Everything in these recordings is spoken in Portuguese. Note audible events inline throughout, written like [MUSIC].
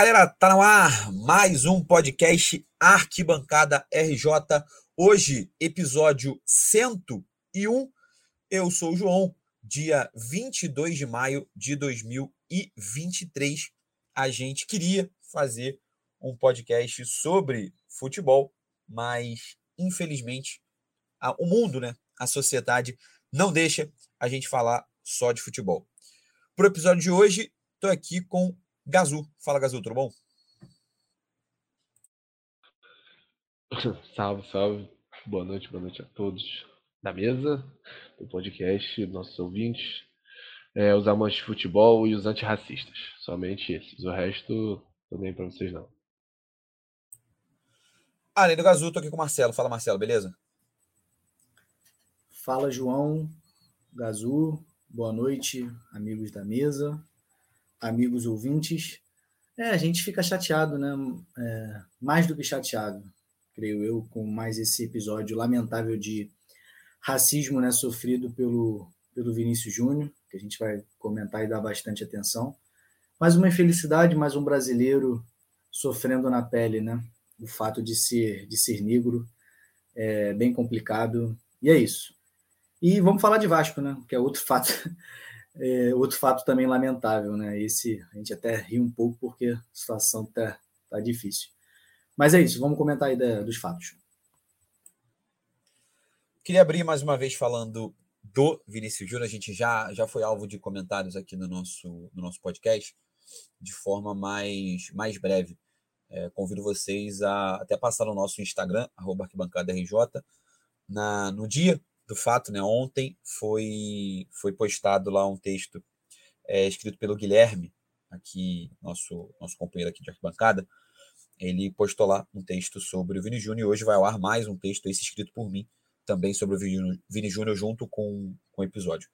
Galera, tá no ar mais um podcast Arquibancada RJ. Hoje, episódio 101. Eu sou o João, dia 22 de maio de 2023. A gente queria fazer um podcast sobre futebol, mas infelizmente a, o mundo, né, a sociedade não deixa a gente falar só de futebol. Para o episódio de hoje, estou aqui com Gazu. Fala, Gazu, tudo bom? [LAUGHS] Salve, salve. Boa noite, boa noite a todos da mesa, do podcast, nossos ouvintes, é, os amantes de futebol e os antirracistas. Somente esses. O resto, tô nem para vocês não. Além do Gazu, tô aqui com o Marcelo. Fala, Marcelo, beleza? Fala, João, Gazu. Boa noite, amigos da mesa amigos ouvintes. É, a gente fica chateado, né? É, mais do que chateado, creio eu, com mais esse episódio lamentável de racismo né, sofrido pelo, pelo Vinícius Júnior, que a gente vai comentar e dar bastante atenção. Mais uma infelicidade, mais um brasileiro sofrendo na pele, né? O fato de ser, de ser negro é bem complicado. E é isso. E vamos falar de Vasco, né? Que é outro [LAUGHS] fato é, outro fato também lamentável, né? Esse a gente até ri um pouco porque a situação tá, tá difícil. Mas é isso, vamos comentar aí da, dos fatos. Queria abrir mais uma vez falando do Vinícius Júnior. A gente já, já foi alvo de comentários aqui no nosso, no nosso podcast de forma mais, mais breve. É, convido vocês a até passar no nosso Instagram, arquibancada.rj, na, no dia do fato, né? Ontem foi, foi postado lá um texto é, escrito pelo Guilherme, aqui, nosso, nosso companheiro aqui de arquibancada. Ele postou lá um texto sobre o Vini Júnior e hoje vai ao ar mais um texto, esse escrito por mim, também sobre o Vini Júnior, junto com, com o episódio.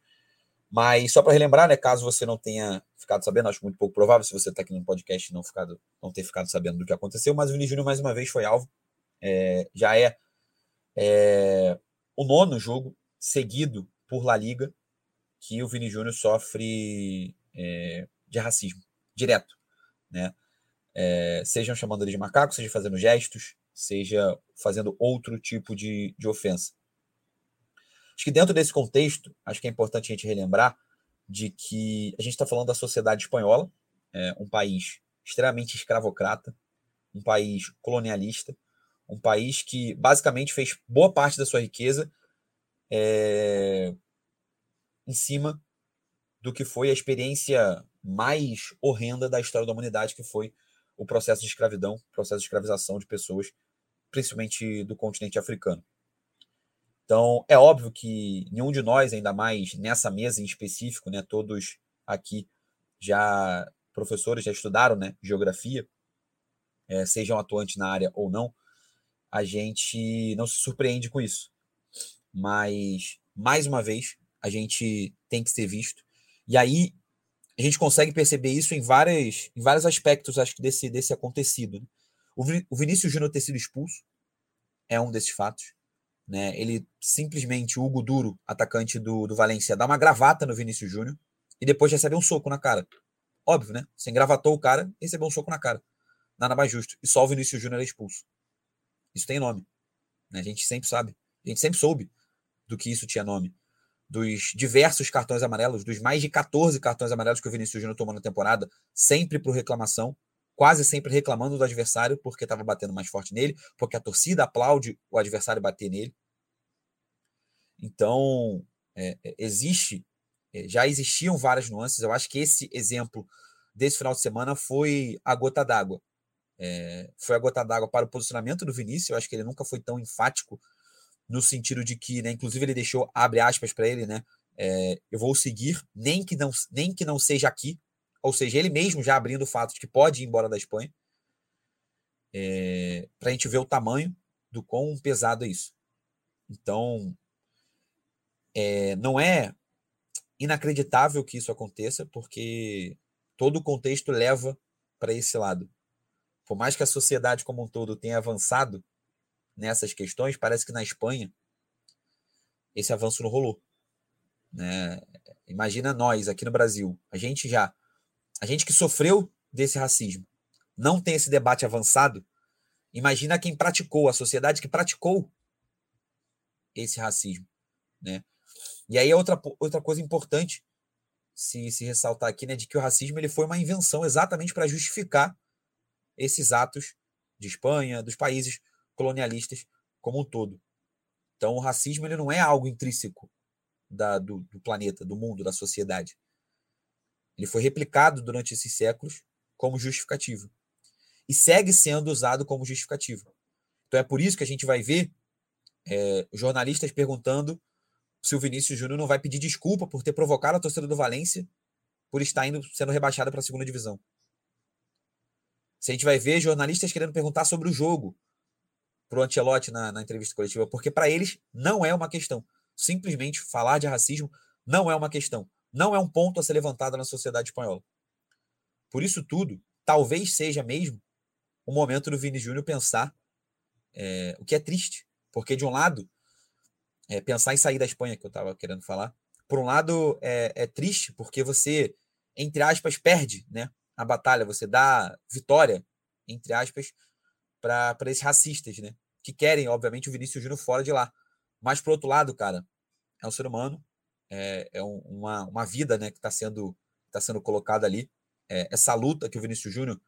Mas só para relembrar, né, caso você não tenha ficado sabendo, acho muito pouco provável se você está aqui no podcast não, ficado, não ter ficado sabendo do que aconteceu, mas o Vini Júnior mais uma vez foi alvo. É, já é, é o nono jogo seguido por La Liga que o Vini Júnior sofre é, de racismo direto, né? É, sejam chamando ele de macaco, seja fazendo gestos, seja fazendo outro tipo de, de ofensa. Acho que dentro desse contexto, acho que é importante a gente relembrar de que a gente está falando da sociedade espanhola, é, um país extremamente escravocrata, um país colonialista, um país que basicamente fez boa parte da sua riqueza é, em cima do que foi a experiência mais horrenda da história da humanidade, que foi o processo de escravidão, processo de escravização de pessoas, principalmente do continente africano. Então, é óbvio que nenhum de nós, ainda mais nessa mesa em específico, né, todos aqui já professores já estudaram né, geografia, é, sejam atuantes na área ou não, a gente não se surpreende com isso. Mas, mais uma vez, a gente tem que ser visto. E aí, a gente consegue perceber isso em, várias, em vários aspectos, acho que, desse, desse acontecido. Né? O Vinícius Júnior ter sido expulso é um desses fatos. Né? Ele simplesmente, o Hugo Duro, atacante do, do Valência, dá uma gravata no Vinícius Júnior e depois recebe um soco na cara. Óbvio, né? Você engravatou o cara e recebeu um soco na cara. Nada mais justo. E só o Vinícius Júnior é expulso. Isso tem nome. Né? A gente sempre sabe. A gente sempre soube do que isso tinha nome. Dos diversos cartões amarelos, dos mais de 14 cartões amarelos que o Vinícius Júnior tomou na temporada, sempre por reclamação, quase sempre reclamando do adversário porque estava batendo mais forte nele, porque a torcida aplaude o adversário bater nele. Então, é, é existe, é, já existiam várias nuances. Eu acho que esse exemplo desse final de semana foi a gota d'água é, foi a gota d'água para o posicionamento do Vinícius. Eu acho que ele nunca foi tão enfático no sentido de que, né, inclusive, ele deixou, abre aspas para ele, né? É, eu vou seguir, nem que, não, nem que não seja aqui. Ou seja, ele mesmo já abrindo o fato de que pode ir embora da Espanha. É, para a gente ver o tamanho do quão pesado é isso. Então, é, não é inacreditável que isso aconteça, porque todo o contexto leva para esse lado por mais que a sociedade como um todo tenha avançado nessas questões, parece que na Espanha esse avanço não rolou. Né? Imagina nós aqui no Brasil, a gente já, a gente que sofreu desse racismo, não tem esse debate avançado, imagina quem praticou, a sociedade que praticou esse racismo, né? E aí outra, outra coisa importante se, se ressaltar aqui, né, de que o racismo ele foi uma invenção exatamente para justificar esses atos de Espanha, dos países colonialistas como um todo. Então, o racismo ele não é algo intrínseco da, do, do planeta, do mundo, da sociedade. Ele foi replicado durante esses séculos como justificativo. E segue sendo usado como justificativo. Então, é por isso que a gente vai ver é, jornalistas perguntando se o Vinícius Júnior não vai pedir desculpa por ter provocado a torcida do Valência por estar indo, sendo rebaixada para a segunda divisão. Se a gente vai ver jornalistas querendo perguntar sobre o jogo para o Ancelotti na, na entrevista coletiva, porque para eles não é uma questão. Simplesmente falar de racismo não é uma questão. Não é um ponto a ser levantado na sociedade espanhola. Por isso tudo, talvez seja mesmo o momento do Vini Júnior pensar é, o que é triste. Porque, de um lado, é, pensar em sair da Espanha, que eu estava querendo falar, por um lado é, é, triste, porque você, entre aspas, perde né, a batalha, você dá vitória, entre aspas, para esses racistas, né? Que querem, obviamente, o Vinícius Júnior fora de lá. Mas, por outro lado, cara, é um ser humano, é, é um, uma, uma vida né, que está sendo, tá sendo colocada ali. É, essa luta que o Vinícius Júnior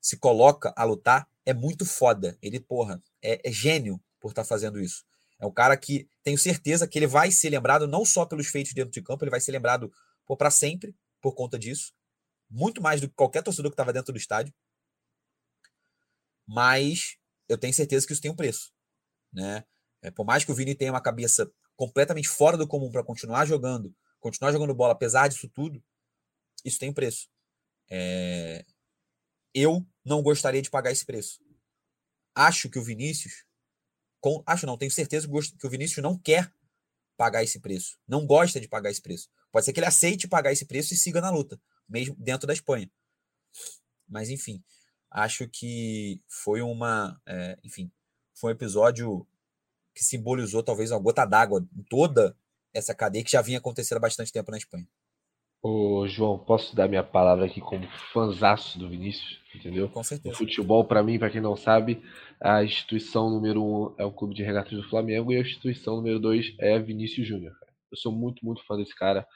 se coloca a lutar é muito foda. Ele, porra, é, é gênio por estar tá fazendo isso. É um cara que tenho certeza que ele vai ser lembrado não só pelos feitos dentro de campo, ele vai ser lembrado para sempre por conta disso. Muito mais do que qualquer torcedor que estava dentro do estádio. Mas eu tenho certeza que isso tem um preço. Né? É, por mais que o Vini tenha uma cabeça completamente fora do comum para continuar jogando, continuar jogando bola, apesar disso tudo, isso tem um preço. É... Eu não gostaria de pagar esse preço. Acho que o Vinícius com, acho não, tenho certeza que o Vinícius não quer pagar esse preço, não gosta de pagar esse preço. Pode ser que ele aceite pagar esse preço e siga na luta, mesmo dentro da Espanha. Mas enfim, acho que foi uma, é, enfim, foi um episódio que simbolizou talvez uma gota d'água em toda essa cadeia que já vinha acontecendo há bastante tempo na Espanha. Ô, João, posso dar minha palavra aqui como fanzaço do Vinícius, entendeu? Com certeza. O futebol, para mim, para quem não sabe, a instituição número um é o Clube de Regatas do Flamengo e a instituição número dois é Vinícius Júnior. Eu sou muito, muito fã desse cara.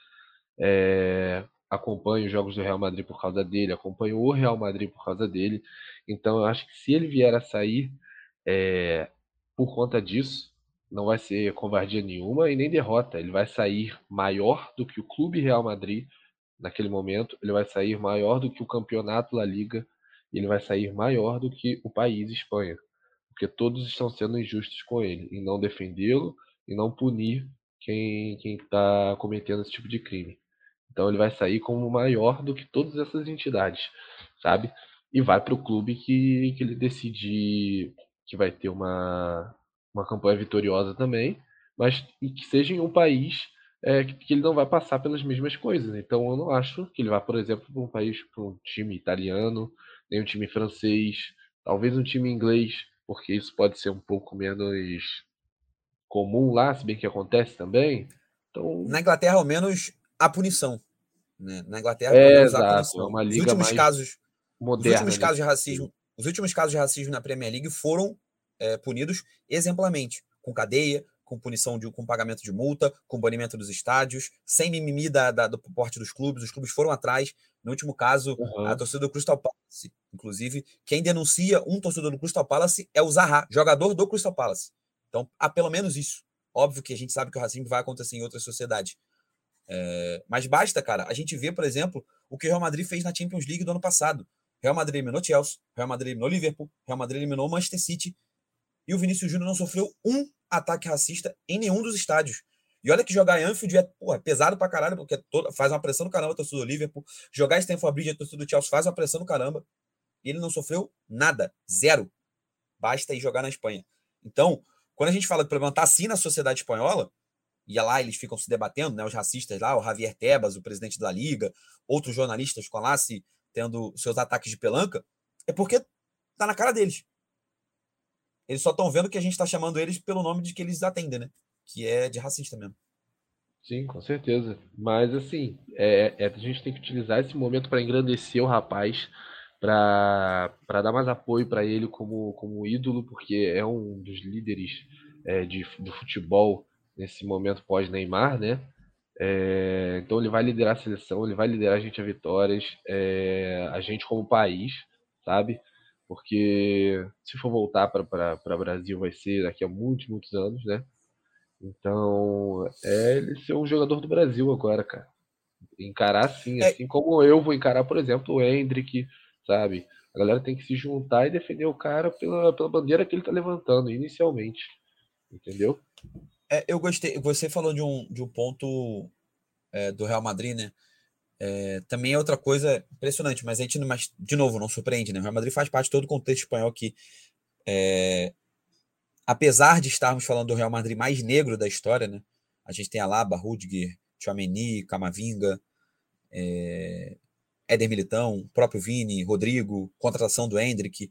É... Acompanho os jogos do Real Madrid por causa dele, acompanho o Real Madrid por causa dele. Então, eu acho que se ele vier a sair é... por conta disso, não vai ser covardia nenhuma e nem derrota. Ele vai sair maior do que o Clube Real Madrid naquele momento, ele vai sair maior do que o Campeonato La Liga, ele vai sair maior do que o país Espanha, porque todos estão sendo injustos com ele, em não defendê-lo e não punir quem está cometendo esse tipo de crime. Então ele vai sair como maior do que todas essas entidades, sabe? E vai para o clube que, que ele decidir que vai ter uma, uma campanha vitoriosa também, mas e que seja em um país é, que ele não vai passar pelas mesmas coisas. Então eu não acho que ele vá, por exemplo, para um país, para um time italiano, nem um time francês, talvez um time inglês, porque isso pode ser um pouco menos comum lá, se bem que acontece também. Então... Na Inglaterra, ao menos, a punição. Né? Na Inglaterra, é, exato. É uma liga os últimos casos, moderna, os últimos casos de racismo, os últimos casos de racismo na Premier League foram é, punidos exemplarmente, com cadeia, com punição de com pagamento de multa, com banimento dos estádios, sem mimimi da, da, do porte dos clubes. Os clubes foram atrás. No último caso, uhum. a torcida do Crystal Palace, inclusive, quem denuncia um torcedor do Crystal Palace é o Zaha, jogador do Crystal Palace. Então, há pelo menos isso. Óbvio que a gente sabe que o racismo vai acontecer em outras sociedades. É, mas basta, cara, a gente vê, por exemplo, o que o Real Madrid fez na Champions League do ano passado. Real Madrid eliminou Chelsea, Real Madrid eliminou Liverpool, Real Madrid eliminou Manchester City e o Vinícius Júnior não sofreu um ataque racista em nenhum dos estádios. E olha que jogar em Anfield é porra, pesado pra caralho, porque toda, faz uma pressão do caramba a do Liverpool. Jogar Stanford Bridge a torcida do Chelsea faz uma pressão do caramba. E ele não sofreu nada. Zero. Basta ir jogar na Espanha. Então, quando a gente fala de problema tá assim na sociedade espanhola, e lá eles ficam se debatendo, né, os racistas lá, o Javier Tebas, o presidente da Liga, outros jornalistas com lá se tendo seus ataques de pelanca, é porque tá na cara deles. Eles só estão vendo que a gente está chamando eles pelo nome de que eles atendem, né? Que é de racista mesmo. Sim, com certeza. Mas assim, é, é, a gente tem que utilizar esse momento para engrandecer o rapaz, para dar mais apoio para ele como, como ídolo, porque é um dos líderes é, de, do futebol nesse momento pós-Neymar, né? É, então ele vai liderar a seleção, ele vai liderar a gente a vitórias, é, a gente como país, sabe? Porque se for voltar para o Brasil vai ser daqui a muitos, muitos anos, né? Então, é ele ser um jogador do Brasil agora, cara. Encarar assim, é. assim como eu vou encarar, por exemplo, o Hendrick, sabe? A galera tem que se juntar e defender o cara pela, pela bandeira que ele tá levantando, inicialmente. Entendeu? É, eu gostei. Você falou de um, de um ponto é, do Real Madrid, né? É, também é outra coisa impressionante, mas a gente, mas, de novo, não surpreende, né? O Real Madrid faz parte de todo o contexto espanhol que, é, apesar de estarmos falando do Real Madrid mais negro da história, né? A gente tem Alaba, Rudiger, Chouameni, Camavinga, é, Éder Militão, próprio Vini, Rodrigo, contratação do Hendrick.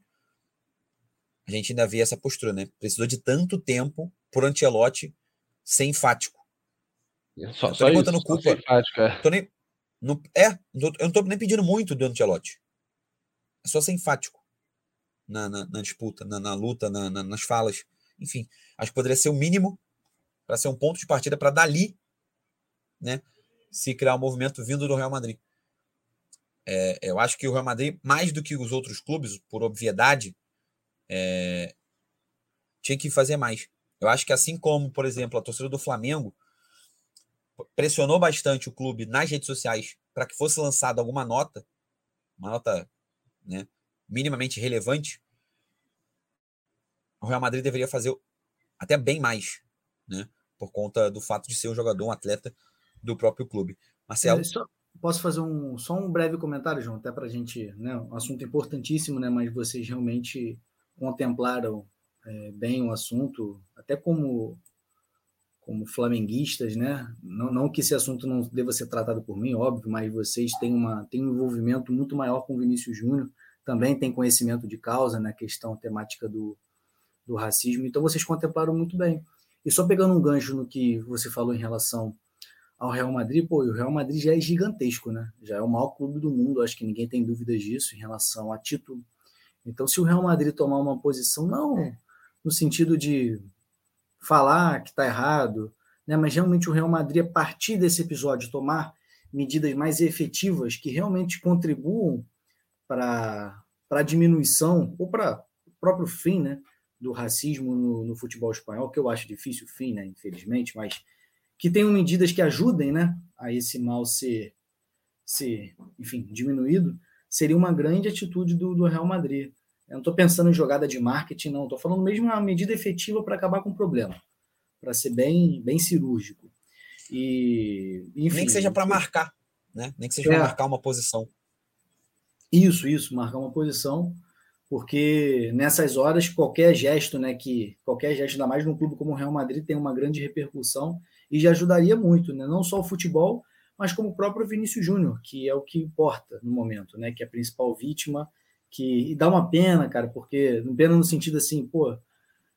A gente ainda vê essa postura, né? Precisou de tanto tempo por Ancelotti ser enfático. Só, eu tô nem botando culpa. Enfático, é. Tô nem, não, é, eu não tô nem pedindo muito do Ancelotti. É só ser enfático na, na, na disputa, na, na luta, na, nas falas. Enfim, acho que poderia ser o mínimo para ser um ponto de partida para dali, né, se criar um movimento vindo do Real Madrid. É, eu acho que o Real Madrid, mais do que os outros clubes, por obviedade, é, tinha que fazer mais. Eu acho que assim como, por exemplo, a torcida do Flamengo pressionou bastante o clube nas redes sociais para que fosse lançada alguma nota, uma nota né, minimamente relevante, o Real Madrid deveria fazer até bem mais, né, por conta do fato de ser um jogador, um atleta do próprio clube. Marcelo? Só, posso fazer um, só um breve comentário, João, até para a gente, né, um assunto importantíssimo, né, mas vocês realmente contemplaram é, bem o assunto, até como como flamenguistas, né? Não, não, que esse assunto não deva ser tratado por mim, óbvio, mas vocês têm, uma, têm um envolvimento muito maior com o Vinícius Júnior, também têm conhecimento de causa na né? questão temática do, do racismo, então vocês contemplaram muito bem. E só pegando um gancho no que você falou em relação ao Real Madrid, pô, o Real Madrid já é gigantesco, né? Já é o maior clube do mundo, acho que ninguém tem dúvidas disso em relação a título. Então, se o Real Madrid tomar uma posição, não no sentido de falar que está errado, né? mas realmente o Real Madrid, a partir desse episódio, tomar medidas mais efetivas que realmente contribuam para a diminuição ou para o próprio fim né, do racismo no, no, futebol espanhol, que eu acho difícil o fim, né, infelizmente, mas que tenham medidas que ajudem né, a esse mal ser, ser enfim, diminuído, seria uma grande atitude do, do Real Madrid. Eu não estou pensando em jogada de marketing, não. Estou falando mesmo uma medida efetiva para acabar com o problema, para ser bem, bem cirúrgico. E, enfim, Nem que seja para marcar, né? Nem que seja é, para marcar uma posição. Isso, isso, marcar uma posição, porque nessas horas qualquer gesto, né, que qualquer gesto, ainda mais num clube como o Real Madrid, tem uma grande repercussão e já ajudaria muito, né? Não só o futebol, mas como o próprio Vinícius Júnior, que é o que importa no momento, né? Que é a principal vítima que dá uma pena, cara, porque pena no sentido assim, pô,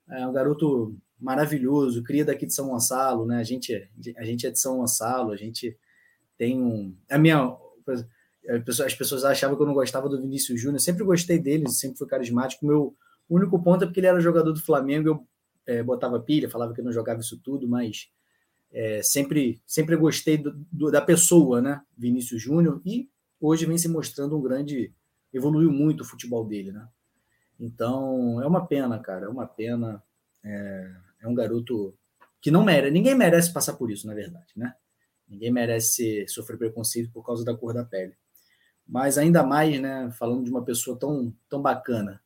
é um garoto maravilhoso, cria daqui de São Gonçalo, né? A gente, é, a gente é de São Gonçalo, a gente tem um. A minha. As pessoas achavam que eu não gostava do Vinícius Júnior, sempre gostei dele, sempre foi carismático. Meu único ponto é porque ele era jogador do Flamengo, eu é, botava pilha, falava que não jogava isso tudo, mas é, sempre, sempre gostei do, do, da pessoa, né? Vinícius Júnior, e hoje vem se mostrando um grande evoluiu muito o futebol dele, né? Então, é uma pena, cara, é uma pena. É, é um garoto que não merece, ninguém merece passar por isso, na verdade, né? Ninguém merece sofrer preconceito por causa da cor da pele. Mas ainda mais, né, falando de uma pessoa tão, tão bacana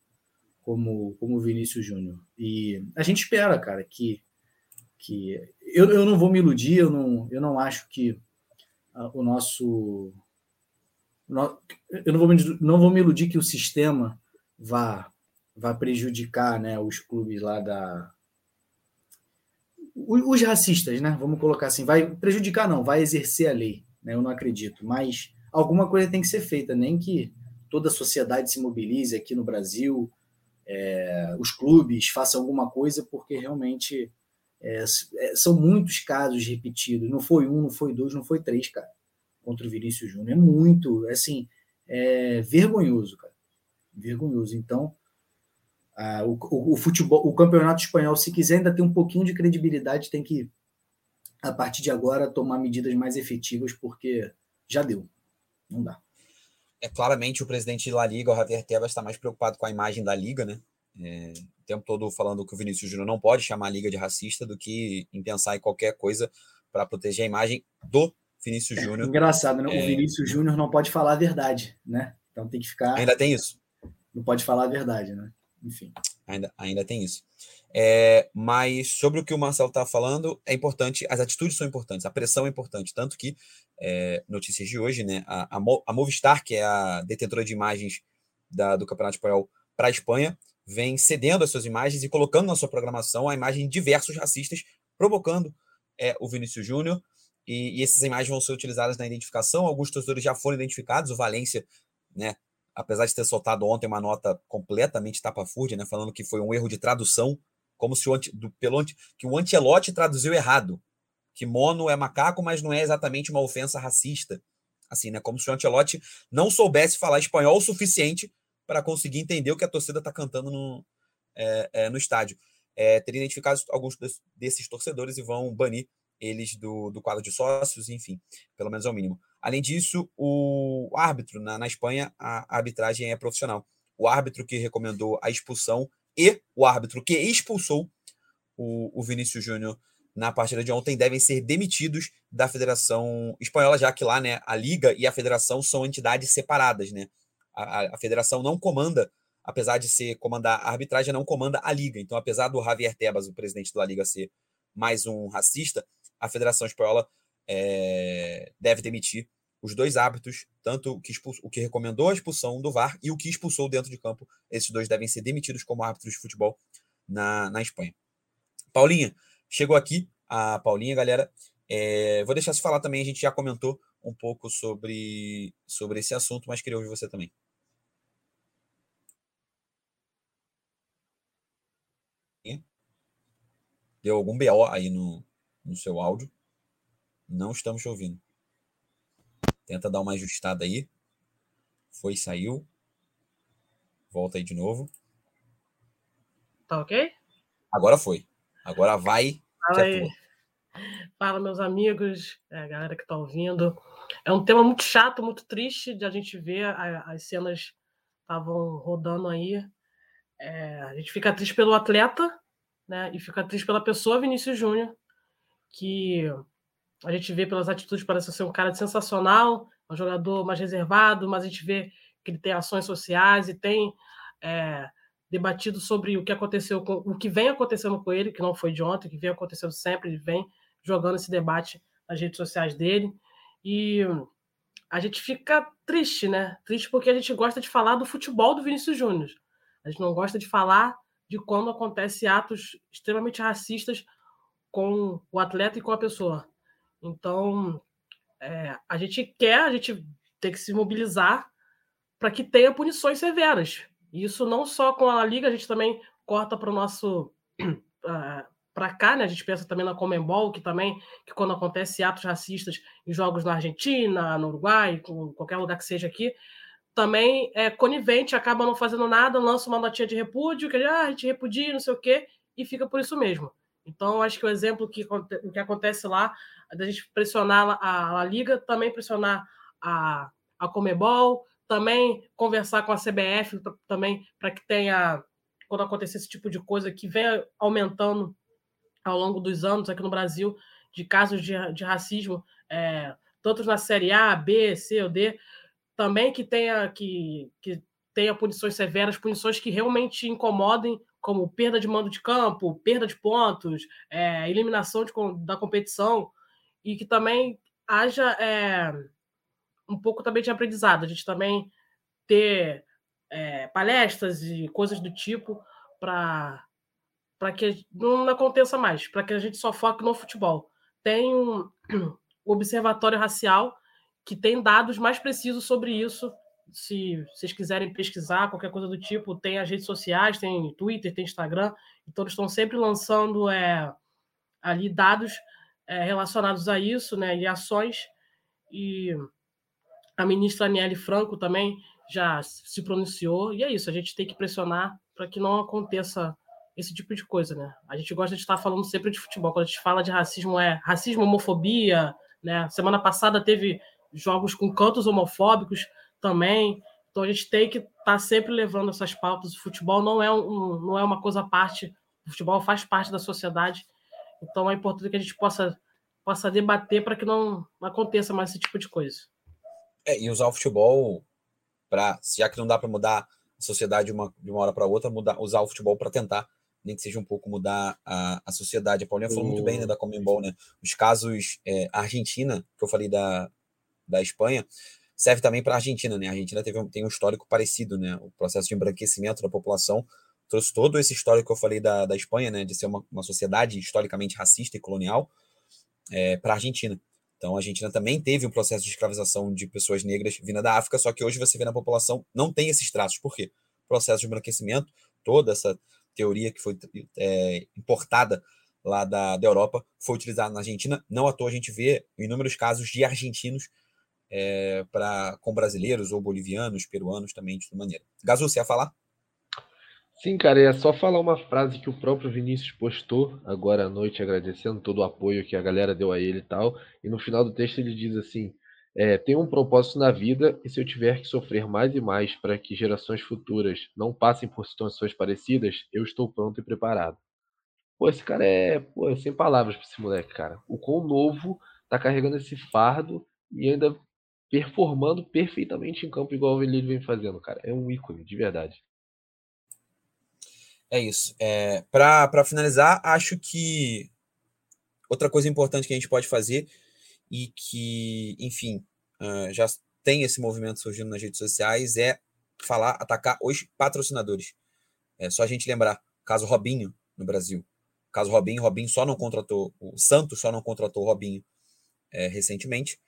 como como o Vinícius Júnior. E a gente espera, cara, que que eu, eu não vou me iludir, eu não, eu não acho que uh, o nosso eu não vou, me, não vou me iludir que o sistema vá, vá prejudicar né, os clubes lá da. Os racistas, né? Vamos colocar assim, vai prejudicar, não, vai exercer a lei, né? Eu não acredito. Mas alguma coisa tem que ser feita, nem que toda a sociedade se mobilize aqui no Brasil, é, os clubes façam alguma coisa, porque realmente é, é são muitos casos repetidos. Não foi um, não foi dois, não foi três, cara contra o Vinícius Júnior. É muito, assim, é vergonhoso, cara. vergonhoso. Então, uh, o, o, o, futebol, o campeonato espanhol, se quiser ainda ter um pouquinho de credibilidade, tem que, a partir de agora, tomar medidas mais efetivas, porque já deu. Não dá. É claramente o presidente da Liga, o Javier Tebas, está mais preocupado com a imagem da Liga, né? É, o tempo todo falando que o Vinícius Júnior não pode chamar a Liga de racista do que em pensar em qualquer coisa para proteger a imagem do Vinícius Júnior. Engraçado, né? É... O Vinícius Júnior não pode falar a verdade, né? Então tem que ficar. Ainda tem isso. Não pode falar a verdade, né? Enfim. Ainda, ainda tem isso. É, mas sobre o que o Marcelo está falando, é importante, as atitudes são importantes, a pressão é importante. Tanto que, é, notícias de hoje, né? A, a, a, Movistar, que é a detentora de imagens da, do Campeonato Espanhol para a Espanha, vem cedendo as suas imagens e colocando na sua programação a imagem de diversos racistas, provocando é, o Vinícius Júnior. E, e, essas imagens vão ser utilizadas na identificação. Alguns torcedores já foram identificados. O Valência, né, apesar de ter soltado ontem uma nota completamente tapafúrdia, né, falando que foi um erro de tradução, como se o, anti, do, pelo, que o Antelote traduziu errado. Que mono é macaco, mas não é exatamente uma ofensa racista. Assim, né? Como se o Antelote não soubesse falar espanhol o suficiente para conseguir entender o que a torcida está cantando no, é, é, no estádio. É, ter identificado alguns desses torcedores e vão banir eles do, do quadro de sócios, enfim, pelo menos é o mínimo. Além disso, o árbitro, na, na Espanha, a, a arbitragem é profissional. O árbitro que recomendou a expulsão e o árbitro que expulsou o, o Vinícius Júnior na partida de ontem devem ser demitidos da Federação Espanhola, já que lá né, a Liga e a Federação são entidades separadas. Né? A, a, Federação não comanda, apesar de ser comandar a arbitragem, não comanda a Liga. Então, apesar do Javier Tebas, o presidente da Liga, ser mais um racista, a Federação Espanhola é, deve demitir os dois árbitros, tanto o que, expulsou, o que recomendou a expulsão do VAR e o que expulsou dentro de campo. Esses dois devem ser demitidos como árbitros de futebol na, na Espanha. Paulinha, chegou aqui a Paulinha, galera. É, vou deixar se falar também, a gente já comentou um pouco sobre, sobre esse assunto, mas queria ouvir você também. Deu algum BO aí no, no seu áudio. Não estamos te ouvindo. Tenta dar uma ajustada aí. Foi, saiu. Volta aí de novo. Tá ok? Agora foi. Agora vai. Fala aí. Fala, meus amigos, é, galera que tá ouvindo. É um tema muito chato, muito triste de a gente ver. as cenas estavam rodando aí. É, a gente fica triste pelo atleta, né? E fica triste pela pessoa Vinícius Júnior, que a gente vê pelas atitudes, parece ser um cara sensacional, um jogador mais reservado, mas a gente vê que ele tem ações sociais e tem é, debatido sobre o que aconteceu com o que vem acontecendo com ele, que não foi de ontem, que vem acontecendo sempre, ele vem jogando esse debate nas redes sociais dele. E a gente fica triste, né? Triste porque a gente gosta de falar do futebol do Vinícius Júnior. A gente não gosta de falar de quando acontece atos extremamente racistas com o atleta e com a pessoa. Então, é, a gente quer, a gente tem que se mobilizar para que tenha punições severas. Isso não só com a Liga, a gente também corta para o nosso. [CLEARS THROAT] para cá, né? A gente pensa também na Comembol, que também, que quando acontece atos racistas em jogos na Argentina, no Uruguai, em qualquer lugar que seja aqui, também é conivente, acaba não fazendo nada, lança uma notinha de repúdio, que ah, a gente repudia, não sei o quê, e fica por isso mesmo. Então, acho que o exemplo que, que acontece lá, da gente pressionar a, a, Liga, também pressionar a, a Comebol, também conversar com a CBF também para que tenha, quando acontecer esse tipo de coisa, que venha aumentando ao longo dos anos aqui no Brasil, de casos de, de racismo, é, tanto na Série A, B, C ou D, também que tenha, que, que tenha punições severas, punições que realmente incomodem como perda de mando de campo, perda de pontos, é, eliminação de, da competição, e que também haja é, um pouco também de aprendizado. A gente também ter é, palestras e coisas do tipo para para que não aconteça mais, para que a gente só foque no futebol. Tem um, [CLEARS THROAT] um observatório racial que tem dados mais precisos sobre isso se vocês quiserem pesquisar qualquer coisa do tipo, tem as redes sociais, tem Twitter, tem Instagram, então eles estão sempre lançando é, ali dados é, relacionados a isso, né, e ações. E a ministra Aniele Franco também já se pronunciou, e é isso, a gente tem que pressionar para que não aconteça esse tipo de coisa, né? A gente gosta de estar falando sempre de futebol. Quando a gente fala de racismo, é racismo, homofobia, né? Semana passada teve jogos com cantos homofóbicos também. Então a gente tem que estar tá sempre levando essas pautas. O futebol não é, um, não é uma coisa à parte. O futebol faz parte da sociedade. Então é importante que a gente possa, possa debater para que não aconteça mais esse tipo de coisa. É, e usar o futebol para, já que não dá para mudar a sociedade de uma, de uma hora para outra, mudar, usar o futebol para tentar nem que seja um pouco mudar a, a sociedade. A Paulinha falou muito bem né, da Comembol, né? Os casos, é, Argentina, que eu falei da, da Espanha, serve também para a Argentina, né? A Argentina teve um, tem um histórico parecido, né? O processo de embranquecimento da população trouxe todo esse histórico que eu falei da, da Espanha, né? De ser uma, uma sociedade historicamente racista e colonial é, para a Argentina. Então, a Argentina também teve um processo de escravização de pessoas negras vinda da África, só que hoje você vê na população não tem esses traços. Por quê? processo de embranquecimento, toda essa teoria que foi é, importada lá da, da Europa foi utilizada na Argentina. Não à toa a gente vê inúmeros casos de argentinos é, com brasileiros ou bolivianos, peruanos também de maneira. Gazu, você ia falar? Sim, cara, é só falar uma frase que o próprio Vinícius postou agora à noite, agradecendo todo o apoio que a galera deu a ele e tal. E no final do texto ele diz assim: é, um propósito na vida e se eu tiver que sofrer mais e mais para que gerações futuras não passem por situações parecidas, eu estou pronto e preparado. Pô, esse cara é, pô, é sem palavras para esse moleque, cara. O quão novo tá carregando esse fardo e ainda performando perfeitamente em campo igual ele vem fazendo, cara. É um ícone, de verdade. É isso. É, para finalizar, acho que outra coisa importante que a gente pode fazer e que, enfim, uh, já tem esse movimento surgindo nas redes sociais é falar, atacar os patrocinadores. É só a gente lembrar, caso Robinho no Brasil. Caso Robinho, Robinho só não contratou, o Santos só não contratou o Robinho é, recentemente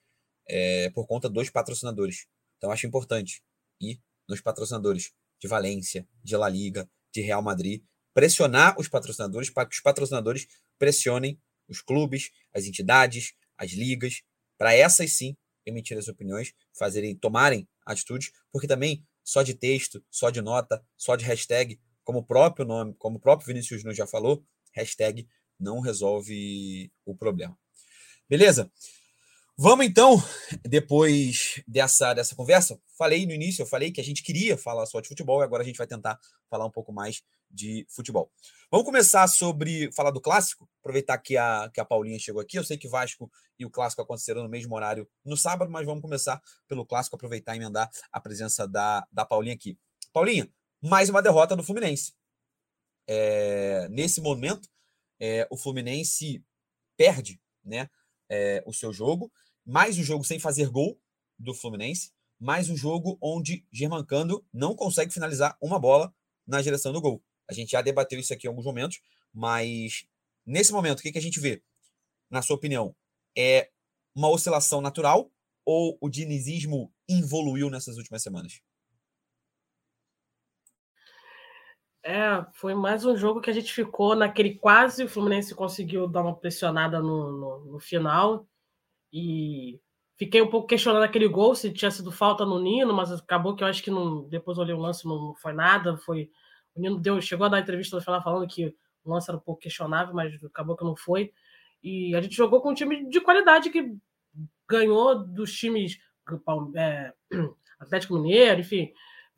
é, por conta dos patrocinadores. Então acho importante ir nos patrocinadores de Valência, de La Liga, de Real Madrid, pressionar os patrocinadores para que os patrocinadores pressionem os clubes, as entidades, as ligas, para essas sim emitir as opiniões, fazerem, tomarem atitudes, porque também só de texto, só de nota, só de hashtag, como o próprio nome, como o próprio Vinícius Júnior já falou, hashtag não resolve o problema. Beleza? Vamos então, depois dessa, dessa conversa, falei no início, eu falei que a gente queria falar só de futebol e agora a gente vai tentar falar um pouco mais de futebol. Vamos começar sobre falar do clássico, aproveitar que a, que a Paulinha chegou aqui. Eu sei que Vasco e o clássico aconteceram no mesmo horário no sábado, mas vamos começar pelo clássico, aproveitar e emendar a presença da, da Paulinha aqui. Paulinha, mais uma derrota do Fluminense. É, nesse momento, é, o Fluminense perde né, é, o seu jogo mais um jogo sem fazer gol do Fluminense, mais um jogo onde Germancando não consegue finalizar uma bola na direção do gol. A gente já debateu isso aqui em alguns momentos, mas nesse momento, o que, que a gente vê? Na sua opinião, é uma oscilação natural ou o dinizismo evoluiu nessas últimas semanas? É, foi mais um jogo que a gente ficou naquele quase, o Fluminense conseguiu dar uma pressionada no, no, no final, e fiquei um pouco questionando aquele gol, se tinha sido falta no Nino, mas acabou que eu acho que não. Depois olhei o lance, não foi nada. Foi o Nino deu, chegou a dar entrevista no final falando que o lance era um pouco questionável, mas acabou que não foi. E a gente jogou com um time de qualidade que ganhou dos times é, [CLEARS THROAT] Atlético Mineiro, enfim,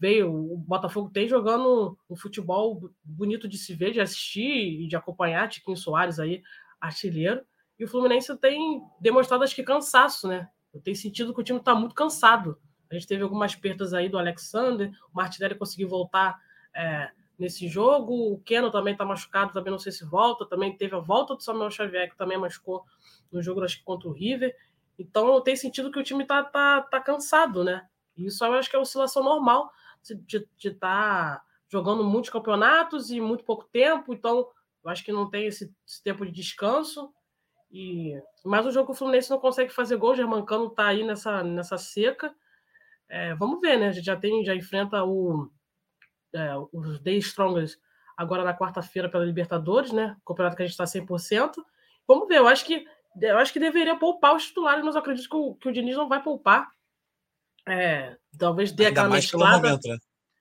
veio. O Botafogo tem jogando um futebol bonito de se ver, de assistir e de acompanhar. Tiquinho Soares aí, artilheiro. E o Fluminense tem demonstrado, acho que, cansaço, né? Eu tenho sentido que o time está muito cansado. A gente teve algumas perdas aí do Alexander, o Martinelli conseguiu voltar é, nesse jogo, o Keno também está machucado, também não sei se volta, também teve a volta do Samuel Xavier, que também machucou no jogo, acho que contra o River. Então tenho sentido que o time está tá, tá cansado, né? Isso eu acho que é oscilação normal de estar tá jogando muitos campeonatos e muito pouco tempo, então eu acho que não tem esse, esse tempo de descanso. E, mas o jogo o Fluminense não consegue fazer gol, o Germancano tá aí nessa, nessa seca. É, vamos ver, né? A gente já tem, já enfrenta o, é, os The Strongers agora na quarta-feira pela Libertadores, né? Campeonato que a gente está 100%. Vamos ver, eu acho que eu acho que deveria poupar os titulares, mas eu acredito que o, que o Diniz não vai poupar. É, talvez dê Ainda aquela mais mesclada. Pelo momento, né?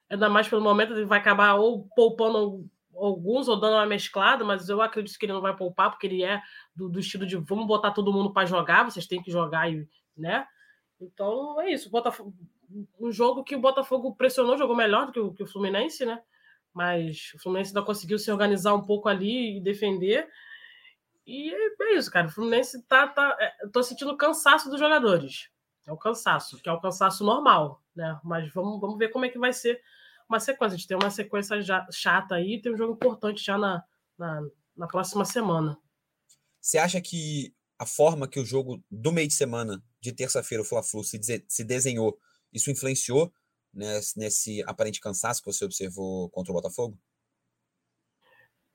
Ainda mais pelo momento, ele vai acabar ou poupando alguns ou dando uma mesclada, mas eu acredito que ele não vai poupar, porque ele é do, do estilo de vamos botar todo mundo para jogar, vocês têm que jogar, né? Então é isso. Botafogo, um jogo que o Botafogo pressionou, jogou melhor do que o, que o Fluminense, né? Mas o Fluminense ainda conseguiu se organizar um pouco ali e defender. E é isso, cara. O Fluminense tá. tá é, tô sentindo cansaço dos jogadores. É o cansaço, que é o cansaço normal, né? Mas vamos, vamos ver como é que vai ser uma sequência. A gente tem uma sequência já chata aí, tem um jogo importante já na, na, na próxima semana. Você acha que a forma que o jogo do meio de semana de terça-feira, o Fla-Flu, se, se desenhou, isso influenciou nesse, nesse aparente cansaço que você observou contra o Botafogo?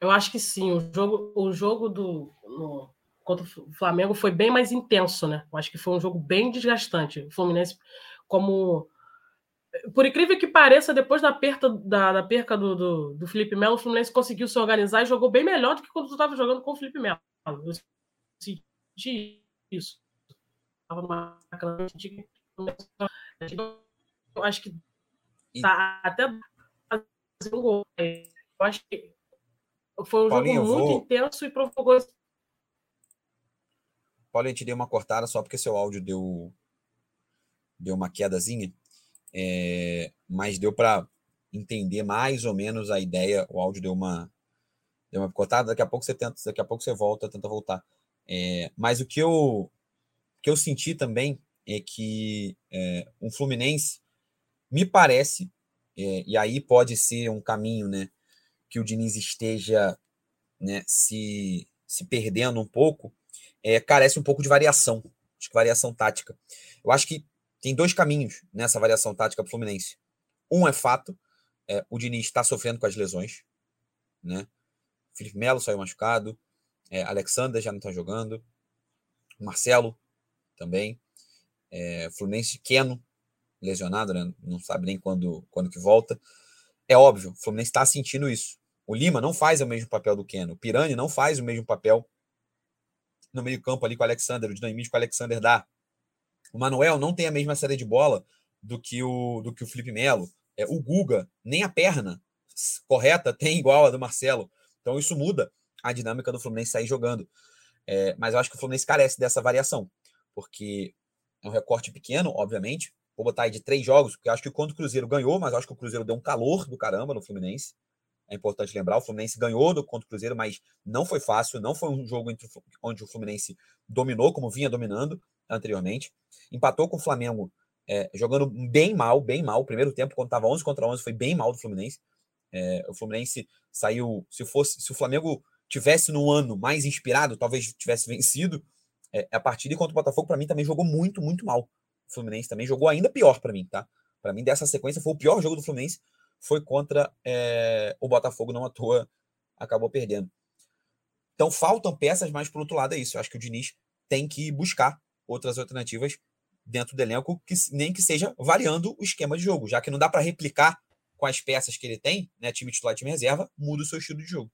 Eu acho que sim. O jogo, o jogo do no, contra o Flamengo foi bem mais intenso, né? Eu acho que foi um jogo bem desgastante. O Fluminense, como por incrível que pareça, depois da perca, da, da perca do, do, do, Felipe Melo, o Fluminense conseguiu se organizar e jogou bem melhor do que quando estava jogando com o Felipe Melo. Eu senti isso. Estava numa eu acho que tá até fazer um gol. Eu acho que foi um Paulinho, jogo muito vou... intenso e provocou. Paulinho, te dei uma cortada só porque seu áudio deu, deu uma quedazinha é, mas deu para entender mais ou menos a ideia. O áudio deu uma deu uma picotada. Daqui a pouco você tenta, daqui a pouco você volta, tenta voltar. É, mas o que eu que eu senti também é que é, um Fluminense me parece é, e aí pode ser um caminho, né, que o Diniz esteja né, se se perdendo um pouco, é, carece um pouco de variação, que variação tática. Eu acho que tem dois caminhos nessa variação tática para o Fluminense. Um é fato, é, o Diniz está sofrendo com as lesões, né? Felipe Melo saiu machucado, é, Alexander já não está jogando, Marcelo também, é, Fluminense Keno lesionado, né? Não sabe nem quando, quando que volta. É óbvio, o Fluminense está sentindo isso. O Lima não faz o mesmo papel do Keno, o Pirani não faz o mesmo papel no meio campo ali com o Alexander, o dinamismo que o Alexander dá. O Manuel não tem a mesma série de bola do que o, do que o Felipe Melo. É, o Guga, nem a perna correta tem igual a do Marcelo. Então isso muda a dinâmica do Fluminense sair jogando. É, mas eu acho que o Fluminense carece dessa variação, porque é um recorte pequeno, obviamente. Vou botar aí de três jogos, porque eu acho que quando o Cruzeiro ganhou, mas acho que o Cruzeiro deu um calor do caramba no Fluminense. É importante lembrar, o Fluminense ganhou do contra o Cruzeiro, mas não foi fácil, não foi um jogo onde o Fluminense dominou, como vinha dominando anteriormente. Empatou com o Flamengo é, jogando bem mal, bem mal. O primeiro tempo, quando estava 11 contra 11, foi bem mal do Fluminense. É, o Fluminense saiu. Se fosse, se o Flamengo tivesse no ano mais inspirado, talvez tivesse vencido. É, a partida contra o Botafogo, para mim, também jogou muito, muito mal. O Fluminense também jogou ainda pior para mim, tá? Para mim, dessa sequência, foi o pior jogo do Fluminense. Foi contra é, o Botafogo, não à toa, acabou perdendo. Então, faltam peças, mas por outro lado é isso. Eu acho que o Diniz tem que buscar outras alternativas dentro do elenco, que nem que seja variando o esquema de jogo, já que não dá para replicar com as peças que ele tem, né, time titular time reserva, muda o seu estilo de jogo.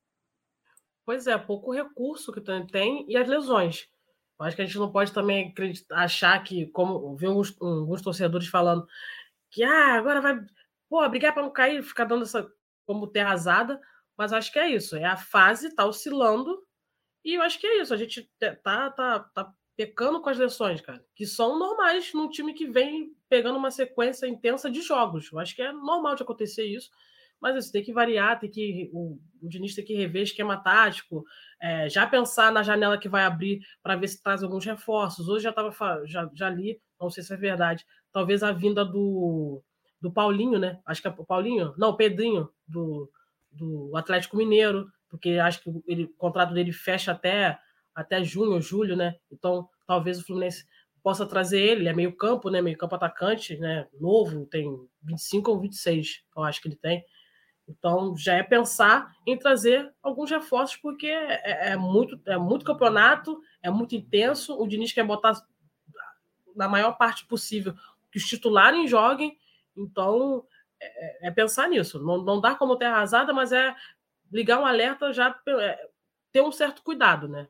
Pois é, pouco recurso que tem e as lesões. Eu acho que a gente não pode também achar que, como vi alguns, alguns torcedores falando, que ah, agora vai pô, brigar para não cair, ficar dando essa como terra arrasada, mas acho que é isso, é a fase, tá oscilando, e eu acho que é isso, a gente tá, tá, tá pecando com as lesões, cara, que são normais num time que vem pegando uma sequência intensa de jogos. Eu acho que é normal de acontecer isso, mas isso tem que variar, tem que o, o Diniz tem que rever esquema tático, é, já pensar na janela que vai abrir para ver se traz alguns reforços. Hoje já estava já, já li, não sei se é verdade, talvez a vinda do, do Paulinho, né? Acho que é o Paulinho, não, o Pedrinho do, do Atlético Mineiro, porque acho que ele, o contrato dele fecha até até junho, julho, né? Então, talvez o Fluminense possa trazer ele, ele é meio campo, né? Meio campo atacante, né? Novo, tem 25 ou 26, eu acho que ele tem. Então, já é pensar em trazer alguns reforços, porque é, é muito, é muito campeonato, é muito intenso. O Diniz quer botar na maior parte possível que os titulares joguem. Então, é, é pensar nisso. Não, não dá como ter arrasada, mas é ligar um alerta já é, ter um certo cuidado, né?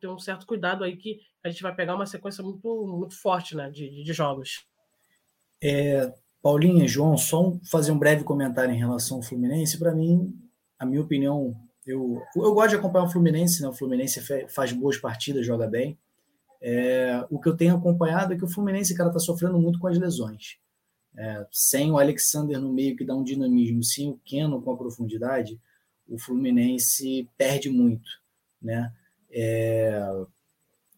tem um certo cuidado aí que a gente vai pegar uma sequência muito, muito forte né, de, de jogos. É, Paulinha, João, só fazer um breve comentário em relação ao Fluminense. Para mim, a minha opinião, eu, eu gosto de acompanhar o Fluminense, né? o Fluminense faz boas partidas, joga bem. É, o que eu tenho acompanhado é que o Fluminense cara está sofrendo muito com as lesões. É, sem o Alexander no meio que dá um dinamismo, sem o Keno com a profundidade, o Fluminense perde muito, né? É,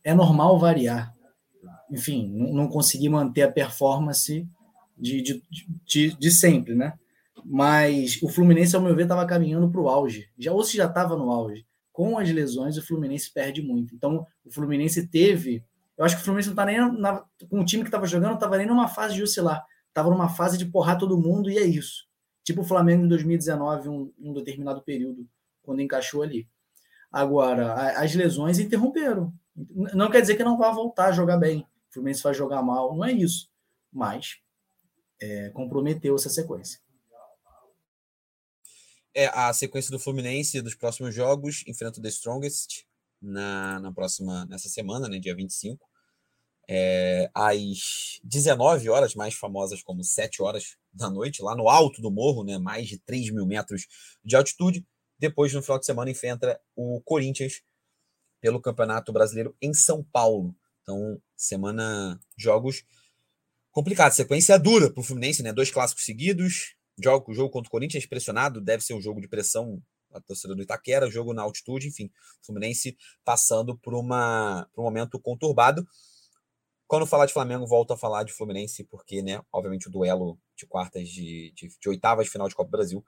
é normal variar. Enfim, não, não conseguir manter a performance de, de, de, de sempre, né? Mas o Fluminense, ao meu ver, estava caminhando para o auge. Já ou se já estava no auge. Com as lesões, o Fluminense perde muito. Então, o Fluminense teve. Eu acho que o Fluminense não está nem na, com o time que estava jogando, não estava nem numa fase de oscilar. Estava numa fase de porrar todo mundo e é isso. Tipo o Flamengo em 2019, um, um determinado período, quando encaixou ali. Agora, a, as lesões interromperam. Não quer dizer que não vai voltar a jogar bem. O Fluminense vai jogar mal, não é isso. Mas é, comprometeu essa sequência. É, a sequência do Fluminense dos próximos jogos enfrenta o The Strongest na, na próxima, nessa semana, né, dia 25. É, às 19 horas, mais famosas como 7 horas da noite, lá no alto do morro, né, mais de 3 mil metros de altitude. Depois, no final de semana, enfrenta o Corinthians pelo Campeonato Brasileiro em São Paulo. Então, semana, jogos complicado. Sequência dura para o Fluminense, né? Dois clássicos seguidos. Jogo, jogo contra o Corinthians pressionado, deve ser um jogo de pressão a torcida do Itaquera, jogo na altitude, enfim. Fluminense passando por, uma, por um momento conturbado. Quando falar de Flamengo, volto a falar de Fluminense, porque, né, obviamente, o duelo de quartas de, de, de oitavas de final de Copa do Brasil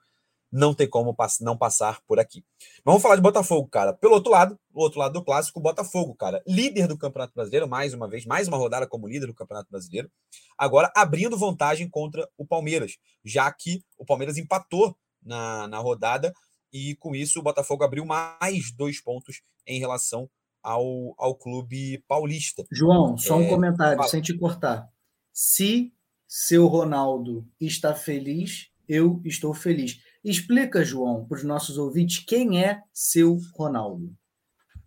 não tem como não passar por aqui. Mas vamos falar de Botafogo, cara. Pelo outro lado, o outro lado do clássico, Botafogo, cara. Líder do Campeonato Brasileiro, mais uma vez, mais uma rodada como líder do Campeonato Brasileiro. Agora abrindo vantagem contra o Palmeiras, já que o Palmeiras empatou na, na rodada e com isso o Botafogo abriu mais dois pontos em relação ao, ao clube paulista. João, só um é, comentário, fala. sem te cortar. Se seu Ronaldo está feliz, eu estou feliz. Explica, João, para os nossos ouvintes, quem é seu Ronaldo?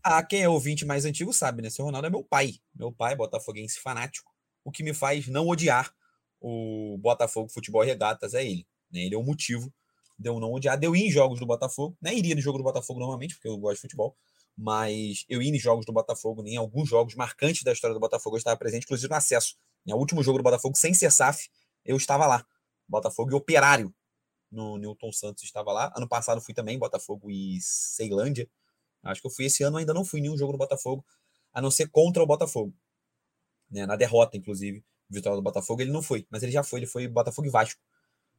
Ah, quem é ouvinte mais antigo sabe, né? Seu Ronaldo é meu pai. Meu pai, botafoguense fanático. O que me faz não odiar o Botafogo Futebol Regatas é ele. Né? Ele é o motivo de eu não odiar. De eu ir em jogos do Botafogo. Nem iria no jogo do Botafogo normalmente, porque eu gosto de futebol. Mas eu ia em jogos do Botafogo, em alguns jogos marcantes da história do Botafogo, eu estava presente, inclusive no acesso. No último jogo do Botafogo, sem ser SAF, eu estava lá. Botafogo e Operário, no Newton Santos estava lá. Ano passado fui também, Botafogo e Ceilândia. Acho que eu fui esse ano, ainda não fui em nenhum jogo do Botafogo, a não ser contra o Botafogo. Né, na derrota, inclusive, vitória do Botafogo, ele não foi, mas ele já foi, ele foi Botafogo e Vasco,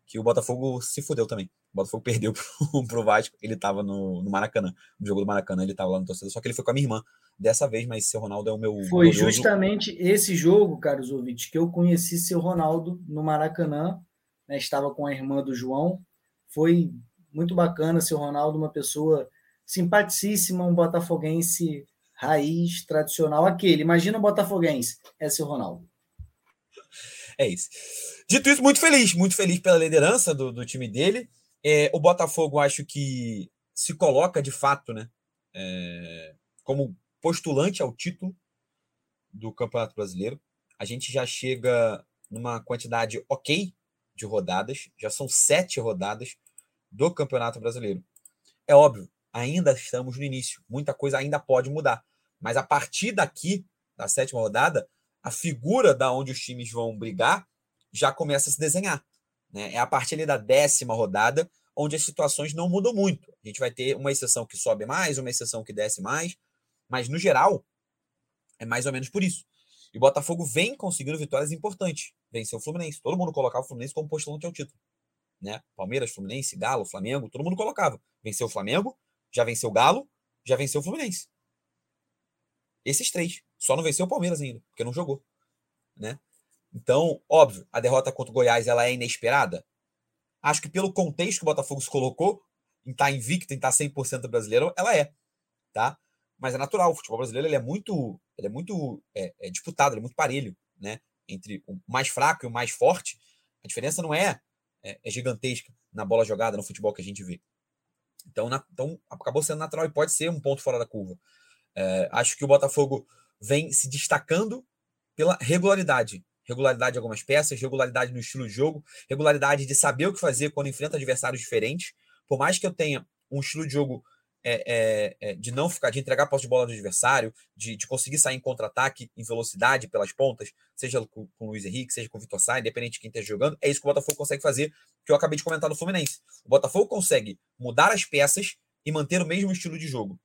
que o Botafogo se fudeu também. O Botafogo perdeu [LAUGHS] pro, pro Vasco, ele tava no, no Maracanã, no jogo do Maracanã, ele tava lá no torcedor, só que ele foi com a minha irmã dessa vez, mas seu Ronaldo é o meu. Foi glorioso... justamente esse jogo, caros ouvintes, que eu conheci seu Ronaldo no Maracanã, né, estava com a irmã do João, foi muito bacana, seu Ronaldo, uma pessoa simpaticíssima, um botafoguense raiz, tradicional, aquele. Imagina um botafoguense, é seu Ronaldo. É isso. Dito isso, muito feliz, muito feliz pela liderança do, do time dele. É, o Botafogo, acho que se coloca de fato, né, é, como postulante ao título do Campeonato Brasileiro. A gente já chega numa quantidade ok de rodadas, já são sete rodadas do Campeonato Brasileiro. É óbvio, ainda estamos no início, muita coisa ainda pode mudar, mas a partir daqui, da sétima rodada, a figura da onde os times vão brigar já começa a se desenhar. Né? É a partir da décima rodada onde as situações não mudam muito. A gente vai ter uma exceção que sobe mais, uma exceção que desce mais, mas no geral é mais ou menos por isso. E o Botafogo vem conseguindo vitórias importantes. Venceu o Fluminense. Todo mundo colocava o Fluminense como postulante ao título. Né? Palmeiras, Fluminense, Galo, Flamengo, todo mundo colocava. Venceu o Flamengo, já venceu o Galo, já venceu o Fluminense. Esses três. Só não venceu o Palmeiras ainda, porque não jogou. Né? Então, óbvio, a derrota contra o Goiás ela é inesperada. Acho que pelo contexto que o Botafogo se colocou, em estar tá invicto, em tá estar 100% brasileiro, ela é. Tá? Mas é natural, o futebol brasileiro ele é muito, ele é muito é, é disputado, ele é muito parelho, né? Entre o mais fraco e o mais forte. A diferença não é, é, é gigantesca na bola jogada, no futebol que a gente vê. Então, na, então, acabou sendo natural e pode ser um ponto fora da curva. É, acho que o Botafogo vem se destacando pela regularidade. regularidade de algumas peças, regularidade no estilo de jogo, regularidade de saber o que fazer quando enfrenta adversários diferentes. Por mais que eu tenha um estilo de jogo é, é, é, de não ficar, de entregar a posse de bola do adversário, de, de conseguir sair em contra-ataque em velocidade pelas pontas, seja com, com o Luiz Henrique, seja com o Vitor Sá, independente de quem esteja jogando, é isso que o Botafogo consegue fazer, que eu acabei de comentar no Fluminense. O Botafogo consegue mudar as peças e manter o mesmo estilo de jogo.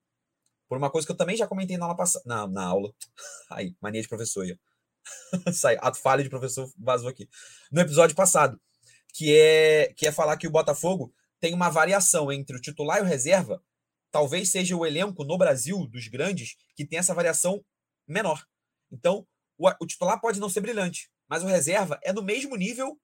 Por uma coisa que eu também já comentei na aula passada. Na, na aula. [LAUGHS] Aí, mania de professor aí. [LAUGHS] Sai, falha de professor vazou aqui. No episódio passado. Que é, que é falar que o Botafogo tem uma variação entre o titular e o reserva talvez seja o elenco no Brasil dos grandes que tem essa variação menor. Então, o, o, titular pode não ser brilhante, mas o reserva é no mesmo nível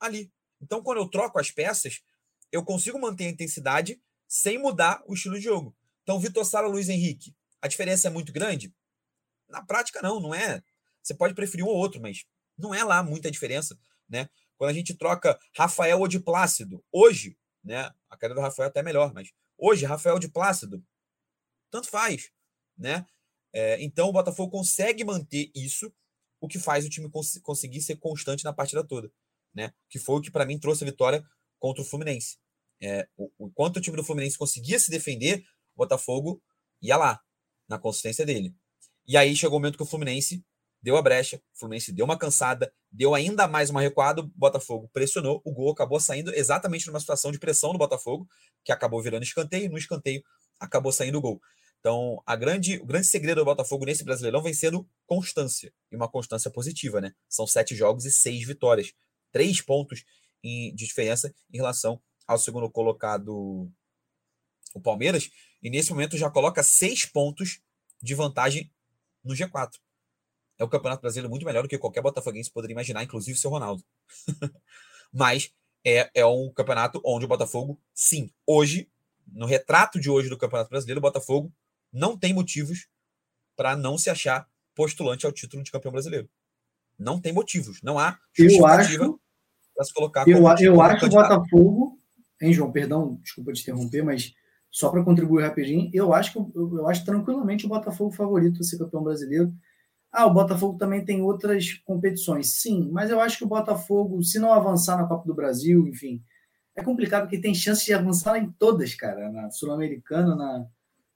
ali. Então, quando eu troco as peças, eu consigo manter a intensidade sem mudar o estilo de jogo. Então, Vitor Sara, Luiz Henrique, a diferença é muito grande? Na prática, não, não é. Você pode preferir um ou outro, mas não é lá muita diferença, né? Quando a gente troca Rafael ou de Plácido, hoje, né? A queda do Rafael é até melhor, mas Hoje, Rafael de Plácido, tanto faz, né? É, então o Botafogo consegue manter isso, o que faz o time cons conseguir ser constante na partida toda, né? Que foi o que para mim trouxe a vitória contra o Fluminense. É, o, enquanto o time do Fluminense conseguia se defender, Botafogo ia lá, na consistência dele. E aí chegou o momento que o Fluminense deu a brecha, o Fluminense deu uma cansada, deu ainda mais uma recuada, o Botafogo pressionou, o gol acabou saindo exatamente numa situação de pressão do Botafogo, que acabou virando escanteio, no escanteio acabou saindo o gol. Então, a grande, o grande segredo do Botafogo nesse Brasileirão vem sendo constância, e uma constância positiva, né? São sete jogos e seis vitórias, três pontos em, de diferença em relação ao segundo colocado, o Palmeiras, e nesse momento já coloca seis pontos de vantagem no G4 é o Campeonato Brasileiro muito melhor do que qualquer botafoguense poderia imaginar, inclusive o seu Ronaldo. [LAUGHS] Mas é, é um campeonato onde o Botafogo, sim, hoje, no retrato de hoje do Campeonato Brasileiro, o Botafogo não tem motivos para não se achar postulante ao título de campeão brasileiro. Não tem motivos, não há justificativa para se colocar Eu, eu acho que o Botafogo, hein, João, perdão, desculpa te interromper, mas só para contribuir rapidinho, eu acho que eu, eu acho tranquilamente o Botafogo favorito a ser campeão brasileiro. Ah, o Botafogo também tem outras competições. Sim, mas eu acho que o Botafogo, se não avançar na Copa do Brasil, enfim, é complicado porque tem chance de avançar em todas, cara, na Sul-Americana, na,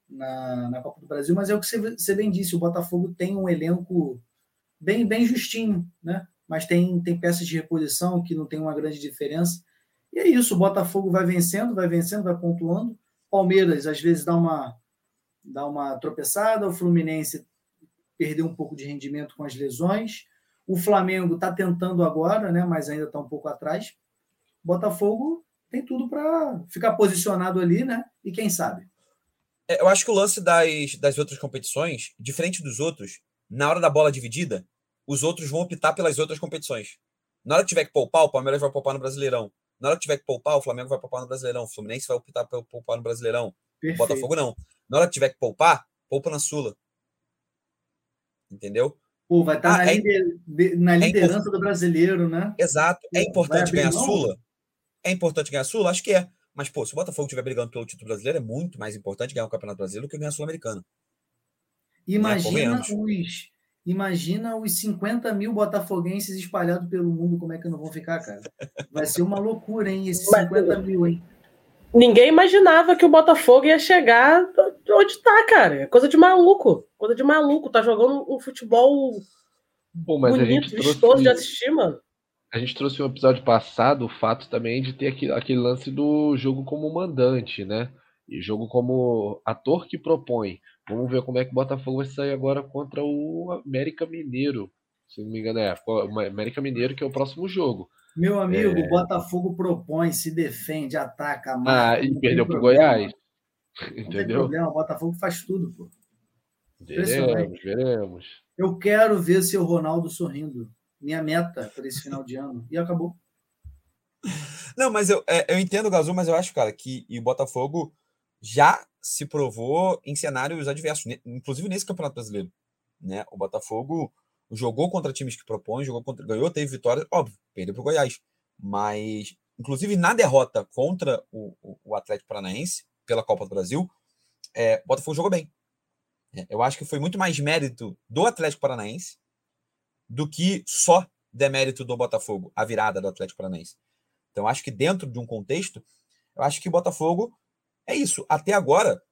na, na, Copa do Brasil, mas é o que você, você bem disse, o Botafogo tem um elenco bem, bem justinho, né? Mas tem, tem peças de reposição que não tem uma grande diferença. E é isso, o Botafogo vai vencendo, vai vencendo, vai pontuando. Palmeiras, às vezes, dá uma, dá uma tropeçada, o Fluminense perdeu um pouco de rendimento com as lesões. O Flamengo está tentando agora, né, mas ainda está um pouco atrás. Botafogo tem tudo para ficar posicionado ali, né? E quem sabe? É, eu acho que o lance das, das outras competições, diferente dos outros, na hora da bola dividida, os outros vão optar pelas outras competições. Na hora que tiver que poupar, o Palmeiras vai poupar no Brasileirão. Na hora que tiver que poupar, o Flamengo vai poupar no Brasileirão. O Fluminense vai optar pelo poupar no Brasileirão. Perfeito. O Botafogo não. Na hora que tiver que poupar, poupa na Sula entendeu? Pô, vai estar tá ah, na, é, lider, na, é liderança é do brasileiro, né? Exato. É importante ganhar a Sula? É importante ganhar a Sula? Acho que é. Mas, pô, se o Botafogo estiver brigando pelo título brasileiro, é muito mais importante ganhar o Campeonato Brasileiro do que ganhar a Sul-Americana. Imagina né? os. Imagina os 50 mil botafoguenses espalhados pelo mundo, como é que não vão ficar, cara? Vai ser uma loucura, hein? Esses 50 mil, hein? ninguém imaginava que o Botafogo ia chegar onde tá, cara. É coisa de maluco. Coisa de maluco. Tá jogando um futebol Bom, mas bonito, a gente vistoso trouxe, de assistir, mano. A gente trouxe um episódio passado o fato também de ter aquele, aquele lance do jogo como mandante, né? E jogo como ator que propõe. Vamos ver como é que o Botafogo vai sair agora contra o América Mineiro. Se não me engano, é o América Mineiro, que é o próximo jogo. Meu amigo, é... Botafogo propõe, se defende, ataca, marca. Ah, e perdeu para o Goiás. Entendeu? Não tem problema, o Botafogo faz tudo, pô. Veremos, veremos. Eu quero ver seu Ronaldo sorrindo. Minha meta para esse final de ano. E acabou. Não, mas eu, é, eu entendo o Gazul, mas eu acho, cara, que o Botafogo já se provou em cenários adversos, inclusive nesse Campeonato Brasileiro. Né? O Botafogo jogou contra times que propõem, jogou contra, ganhou, teve vitória, óbvio, perdeu para o Goiás. Mas, inclusive, na derrota contra o, o, Atlético Paranaense, pela Copa do Brasil, é, o Botafogo jogou bem. É, eu acho que foi muito mais mérito do Atlético Paranaense do que só demérito do Botafogo, a virada do Atlético Paranaense. Então, acho que dentro de um contexto, eu acho que o Botafogo é isso. Até agora,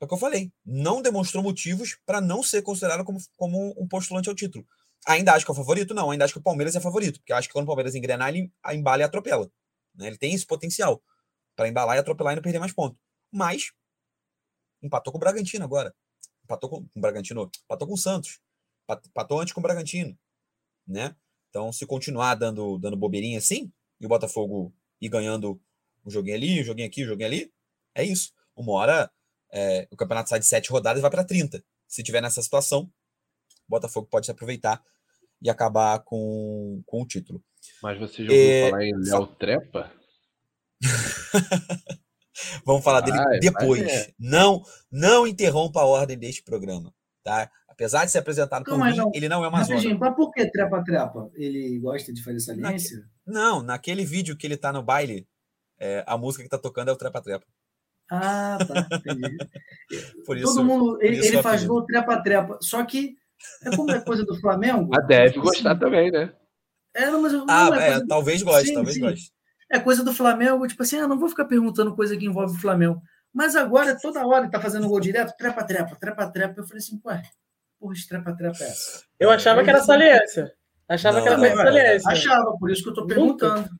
é o que eu falei, não demonstrou motivos para não ser considerado como, como um postulante ao título. Ainda acho que é o favorito? Não, ainda acho que o Palmeiras é favorito, porque acho que quando o Palmeiras engrenar, ele embala e atropela. Né? Ele tem esse potencial para embalar e atropelar e não perder mais ponto. Mas empatou com o Bragantino agora. Empatou com, com o Bragantino, empatou com o Santos. Empatou antes com o Bragantino. Né? Então, se continuar dando, dando bobeirinha assim, e o Botafogo ir ganhando um joguinho ali, um joguinho aqui, um joguinho ali, é isso. Uma hora é, o campeonato sai de sete rodadas e vai para 30. Se tiver nessa situação, o Botafogo pode se aproveitar e acabar com, com o título. Mas você já ouviu é... falar em Léo Trepa? [LAUGHS] Vamos falar dele vai, depois. Vai não, não interrompa a ordem deste programa, tá? Apesar de ser apresentado por mim, não, ele não é uma zona. Mas por que trepa-trepa? Ele gosta de fazer saliência? Não, naquele vídeo que ele tá no baile, é, a música que tá tocando é o trepa-trepa. Ah, tá, entendi. [LAUGHS] por isso, Todo mundo, ele, ele faz gol trepa-trepa, só que é como é coisa do Flamengo. Mas deve gostar também, né? É, não, mas, não ah, é, é talvez goste, sim, talvez sim. goste. É coisa do Flamengo, tipo assim, ah, não vou ficar perguntando coisa que envolve o Flamengo. Mas agora, toda hora, ele tá fazendo gol direto, trepa-trepa, trepa-trepa. Eu falei assim, ué, porra, trepa-trepa é essa? Eu achava que era saliência. Achava não, que era mais saliência. Achava, por isso que eu tô perguntando. Nunca,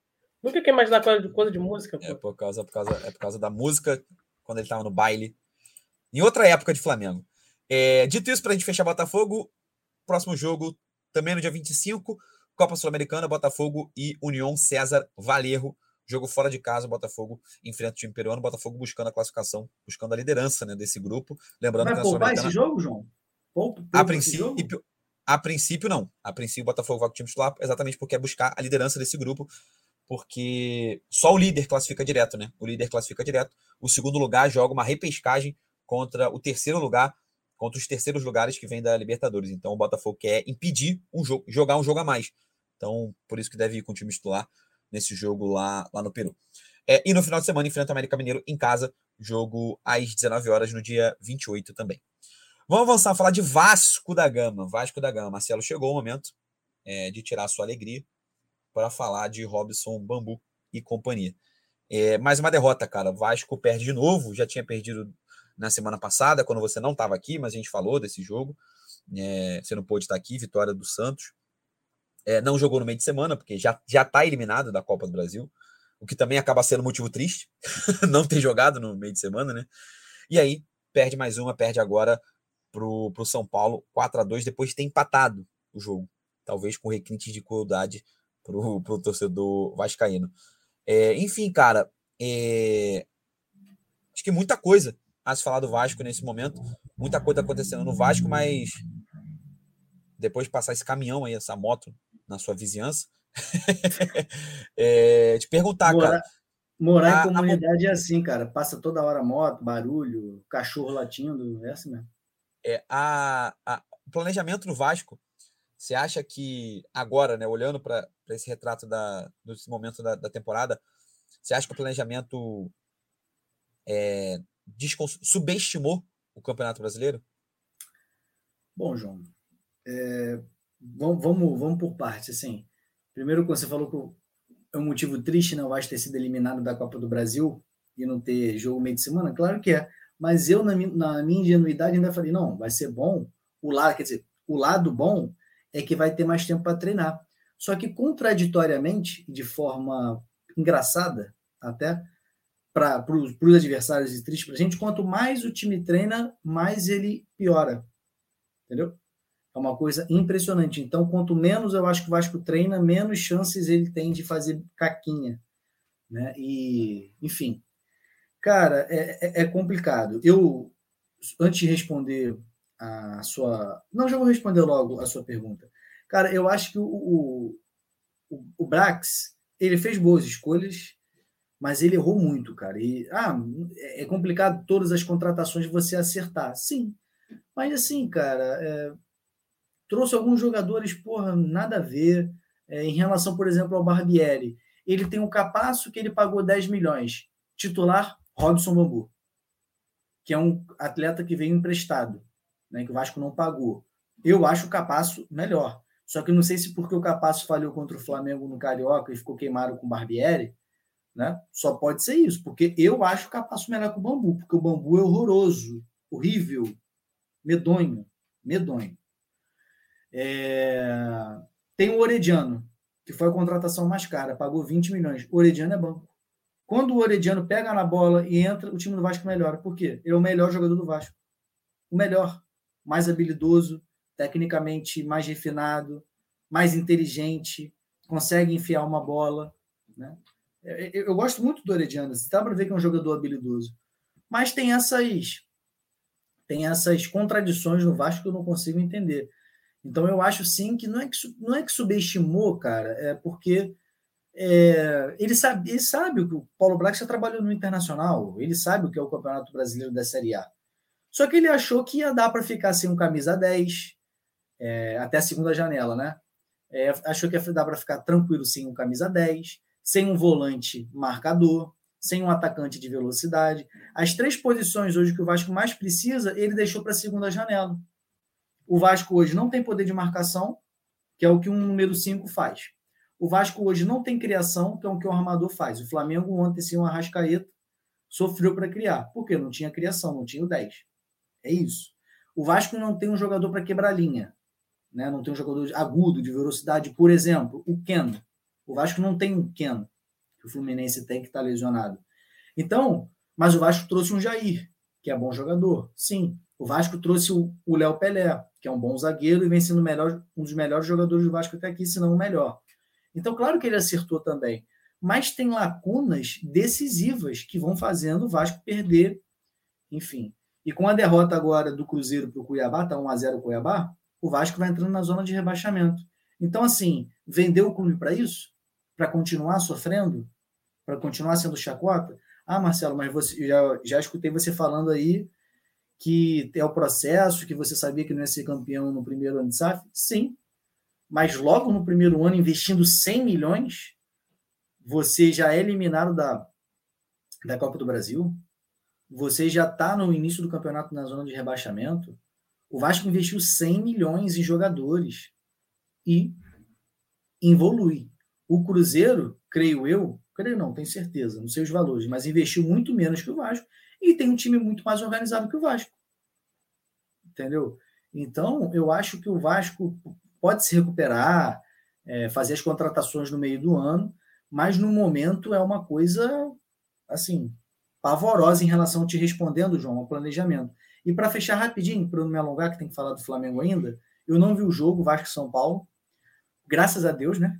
Nunca quer imaginar coisa de, coisa de música. Pô. É por, causa, por, causa, é por causa da música, quando ele tava no baile. Em outra época de Flamengo. É, dito isso, para a gente fechar Botafogo, próximo jogo, também no dia 25, Copa Sul-Americana, Botafogo e União César Valerro. Jogo fora de casa, Botafogo enfrenta o time peruano, Botafogo buscando a classificação, buscando a liderança né, desse grupo. Lembrando Vai que esse jogo, João? Poupa, a princípio, a princípio, não. A princípio, o Botafogo vai com o time titular exatamente porque é buscar a liderança desse grupo, porque só o líder classifica direto, né? O líder classifica direto. O segundo lugar joga uma repescagem contra o terceiro lugar, contra os terceiros lugares que vem da Libertadores. Então, o Botafogo quer impedir um jogo, jogar um jogo a mais. Então, por isso que deve ir com o time titular nesse jogo lá, lá no Peru. É, e no final de semana enfrenta o América Mineiro em casa, jogo às 19 horas no dia 28 também. Vamos avançar falar de Vasco da Gama. Vasco da Gama. Marcelo, chegou o momento é, de tirar a sua alegria para falar de Robson Bambu e companhia. É, mais uma derrota, cara. Vasco perde de novo, já tinha perdido na semana passada, quando você não estava aqui, mas a gente falou desse jogo. É, você não pôde estar aqui, vitória do Santos. É, não jogou no meio de semana, porque já está eliminado da Copa do Brasil, o que também acaba sendo motivo triste, [LAUGHS] não ter jogado no meio de semana, né? E aí, perde mais uma, perde agora pro, pro São Paulo, 4 a 2 depois de ter empatado o jogo. Talvez com requinte de crueldade pro, pro torcedor vascaíno. É, enfim, cara, é, acho que muita coisa a se falar do Vasco nesse momento. Muita coisa acontecendo no Vasco, mas depois de passar esse caminhão aí, essa moto na sua vizinhança, [LAUGHS] é, te perguntar, morar, cara. Morar a, em comunidade a... é assim, cara. Passa toda hora moto, barulho, cachorro latindo, é assim mesmo. É, a, a, o planejamento do Vasco, você acha que agora, né, olhando para esse retrato da, desse momento da, da, temporada, você acha que o planejamento é, subestimou o Campeonato Brasileiro? Bom, João, é, vamos, vamos, vamos por partes. Assim, primeiro, quando você falou que é um motivo triste não né, vai ter sido eliminado da Copa do Brasil e não ter jogo meio de semana, claro que é. Mas eu, na, na minha ingenuidade, ainda falei: não, vai ser bom. O lado, quer dizer, o lado bom é que vai ter mais tempo para treinar. Só que, contraditoriamente, de forma engraçada até, para os adversários e triste para a gente, quanto mais o time treina, mais ele piora. Entendeu? É uma coisa impressionante. Então, quanto menos eu acho que o Vasco treina, menos chances ele tem de fazer caquinha. Né? E, enfim. Cara, é, é, é complicado. Eu, antes de responder a sua. Não, já vou responder logo a sua pergunta. Cara, eu acho que o, o, o Brax ele fez boas escolhas, mas ele errou muito, cara. E, ah, é complicado todas as contratações você acertar. Sim. Mas assim, cara, é, trouxe alguns jogadores, porra, nada a ver. É, em relação, por exemplo, ao Barbieri. Ele tem um capaço que ele pagou 10 milhões. Titular, Robson Bambu, que é um atleta que veio emprestado, né, que o Vasco não pagou. Eu acho o capaço melhor. Só que não sei se porque o Capasso falhou contra o Flamengo no Carioca e ficou queimado com o Barbieri, né? Só pode ser isso, porque eu acho o Capasso melhor que o Bambu, porque o Bambu é horroroso, horrível, medonho, medonho. É... Tem o Orediano, que foi a contratação mais cara, pagou 20 milhões. O Orediano é banco. Quando o Orediano pega na bola e entra, o time do Vasco melhora. Por quê? Ele é o melhor jogador do Vasco. O melhor. Mais habilidoso, tecnicamente mais refinado, mais inteligente, consegue enfiar uma bola. Né? Eu, eu gosto muito do Orediano. Dá para ver que é um jogador habilidoso. Mas tem essas, tem essas contradições no Vasco que eu não consigo entender. Então eu acho sim que não é que, não é que subestimou, cara, é porque é, ele, sabe, ele sabe que o Paulo Braga já trabalhou no Internacional, ele sabe o que é o Campeonato Brasileiro da Série A. Só que ele achou que ia dar para ficar sem um camisa 10 é, até a segunda janela, né? É, achou que ia dar para ficar tranquilo sem um camisa 10, sem um volante marcador, sem um atacante de velocidade. As três posições hoje que o Vasco mais precisa, ele deixou para a segunda janela. O Vasco hoje não tem poder de marcação, que é o que um número 5 faz. O Vasco hoje não tem criação, que é o que o armador faz. O Flamengo ontem, sem o Arrascaeta, sofreu para criar. Por quê? Não tinha criação, não tinha o 10. É isso. O Vasco não tem um jogador para quebrar linha. Né? Não tem um jogador agudo, de velocidade. Por exemplo, o Keno. O Vasco não tem um Keno, que o Fluminense tem que estar tá lesionado. Então, mas o Vasco trouxe um Jair, que é bom jogador. Sim. O Vasco trouxe o Léo Pelé, que é um bom zagueiro e vem sendo melhor, um dos melhores jogadores do Vasco até aqui, se não o melhor. Então, claro que ele acertou também, mas tem lacunas decisivas que vão fazendo o Vasco perder, enfim. E com a derrota agora do Cruzeiro para o Cuiabá, tá 1 a 0 o Cuiabá, o Vasco vai entrando na zona de rebaixamento. Então, assim, vendeu o clube para isso? Para continuar sofrendo? Para continuar sendo chacota? Ah, Marcelo, mas você já, já escutei você falando aí que é o processo, que você sabia que não ia ser campeão no primeiro ano de SAF? Sim. Mas logo no primeiro ano, investindo 100 milhões, você já é eliminado da, da Copa do Brasil, você já está no início do campeonato na zona de rebaixamento. O Vasco investiu 100 milhões em jogadores e evolui. O Cruzeiro, creio eu, creio não, tenho certeza, não sei os valores, mas investiu muito menos que o Vasco e tem um time muito mais organizado que o Vasco. Entendeu? Então, eu acho que o Vasco pode se recuperar, é, fazer as contratações no meio do ano, mas no momento é uma coisa assim pavorosa em relação a te respondendo, João, ao planejamento. E para fechar rapidinho, para não me alongar, que tem que falar do Flamengo ainda, eu não vi o jogo Vasco São Paulo, graças a Deus, né?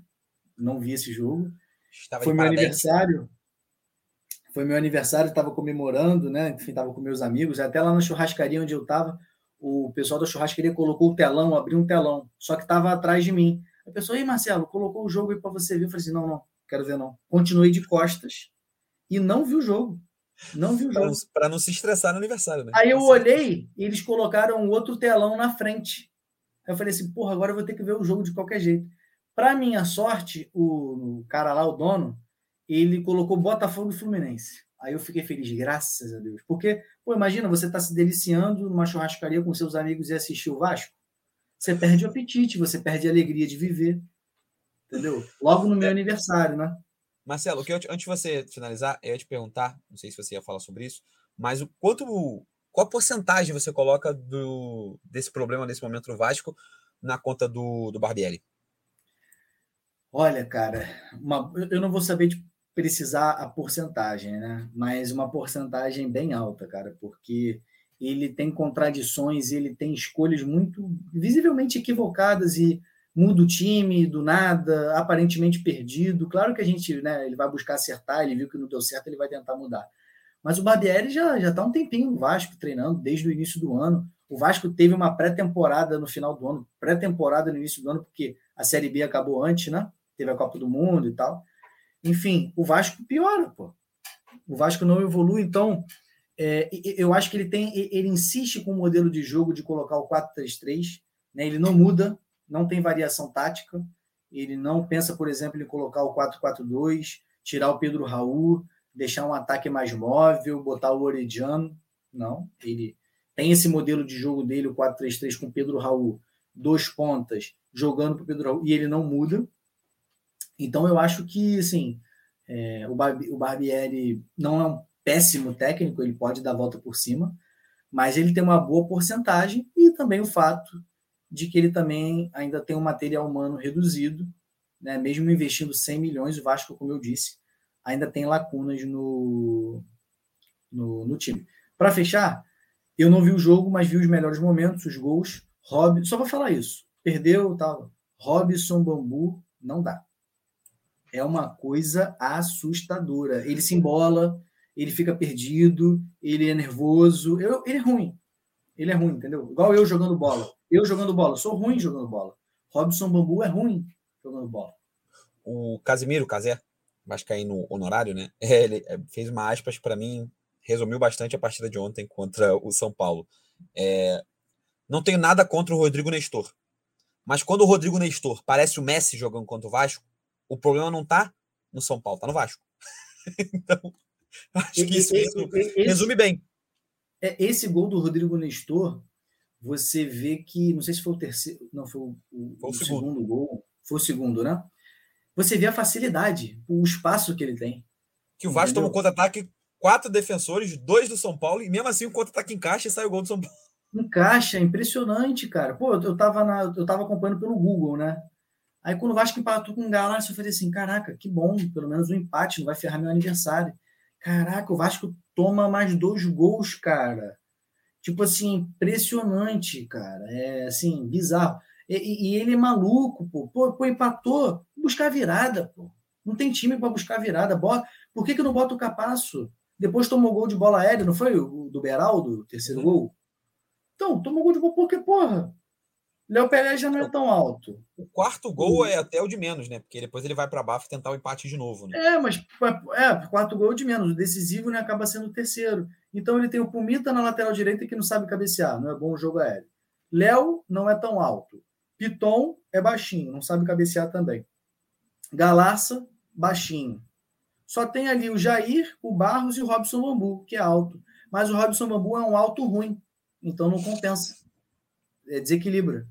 Não vi esse jogo. Estava Foi meu aniversário. Foi meu aniversário, estava comemorando, né? Enfim, estava com meus amigos. Até lá na churrascaria onde eu estava, o pessoal da churrascaria colocou o telão, abriu um telão, só que estava atrás de mim. A pessoa, ei, Marcelo, colocou o jogo aí para você ver. Eu falei assim: não, não, quero ver não. Continuei de costas e não vi o jogo. Não vi o jogo. Para não se estressar no aniversário, né? Aí eu olhei e eles colocaram outro telão na frente. Eu falei assim: porra, agora eu vou ter que ver o jogo de qualquer jeito. Para minha sorte, o cara lá, o dono, ele colocou Botafogo e Fluminense. Aí eu fiquei feliz, graças a Deus. Porque, pô, imagina, você tá se deliciando numa churrascaria com seus amigos e assistir o Vasco. Você perde o apetite, você perde a alegria de viver. Entendeu? Logo no meu é. aniversário, né? Marcelo, eu, antes de você finalizar, eu ia te perguntar, não sei se você ia falar sobre isso, mas o quanto qual porcentagem você coloca do, desse problema nesse momento no Vasco na conta do, do Barbieri? Olha, cara, uma, eu não vou saber de precisar a porcentagem, né? Mas uma porcentagem bem alta, cara, porque ele tem contradições, ele tem escolhas muito visivelmente equivocadas e muda o time do nada, aparentemente perdido. Claro que a gente, né, ele vai buscar acertar, ele viu que não deu certo, ele vai tentar mudar. Mas o Barbieri já já está um tempinho no Vasco treinando desde o início do ano. O Vasco teve uma pré-temporada no final do ano, pré-temporada no início do ano, porque a Série B acabou antes, né? Teve a Copa do Mundo e tal. Enfim, o Vasco piora, pô. O Vasco não evolui, então é, eu acho que ele tem, ele insiste com o modelo de jogo de colocar o 4-3-3, né? Ele não muda, não tem variação tática. Ele não pensa, por exemplo, em colocar o 4-4-2, tirar o Pedro Raul, deixar um ataque mais móvel, botar o Orediano. Não, ele tem esse modelo de jogo dele, o 4-3-3 com Pedro Raul, dois pontas jogando para Pedro Raul e ele não muda. Então eu acho que assim, é, o, Barbi, o Barbieri não é um péssimo técnico, ele pode dar a volta por cima, mas ele tem uma boa porcentagem e também o fato de que ele também ainda tem um material humano reduzido, né? mesmo investindo 100 milhões, o Vasco, como eu disse, ainda tem lacunas no, no, no time. Para fechar, eu não vi o jogo, mas vi os melhores momentos, os gols. Rob, só vou falar isso. Perdeu, tal. Robson Bambu, não dá. É uma coisa assustadora. Ele se embola, ele fica perdido, ele é nervoso. Eu, ele é ruim. Ele é ruim, entendeu? Igual eu jogando bola. Eu jogando bola, sou ruim jogando bola. Robson Bambu é ruim jogando bola. O Casimiro, Casé, no honorário, né? [LAUGHS] Ele é, fez uma aspas para mim, resumiu bastante a partida de ontem contra o São Paulo. É, não tenho nada contra o Rodrigo Nestor. Mas quando o Rodrigo Nestor parece o Messi jogando contra o Vasco, o problema não tá no São Paulo, tá no Vasco. [LAUGHS] então, acho que isso, isso resume bem. É, esse gol do Rodrigo Nestor, você vê que, não sei se foi o terceiro, não, foi o, o, foi o, segundo. segundo gol, foi o segundo, né? Você vê a facilidade, o espaço que ele tem. Que o Vasco toma um contra-ataque, quatro defensores, dois do São Paulo, e mesmo assim o contra-ataque encaixa e sai o gol do São Paulo. Encaixa, impressionante, cara. Pô, eu tava, na, eu tava acompanhando pelo Google, né? Aí quando o Vasco empatou com o Galáxia, eu falei assim, caraca, que bom, pelo menos um empate, não vai ferrar meu aniversário. Caraca, o Vasco toma mais dois gols, cara. Tipo assim, impressionante, cara. É assim, bizarro. E, e ele é maluco, pô. Pô, pô empatou, buscar virada, pô. Não tem time para buscar virada. Bola. Por que, que não bota o Capasso? Depois tomou gol de bola aérea, não foi o do Beraldo, o terceiro uhum. gol? Então, tomou gol de bola porque, porra, Léo Pelé já não é tão alto. O quarto gol é até o de menos, né? Porque depois ele vai para baixo tentar o empate de novo. Né? É, mas é, quarto gol é de menos. O decisivo né, acaba sendo o terceiro. Então ele tem o Pumita na lateral direita que não sabe cabecear, não é bom o jogo aéreo. Léo não é tão alto. Piton é baixinho, não sabe cabecear também. Galarça, baixinho. Só tem ali o Jair, o Barros e o Robson Bambu, que é alto. Mas o Robson Bambu é um alto ruim, então não compensa. É, desequilibra.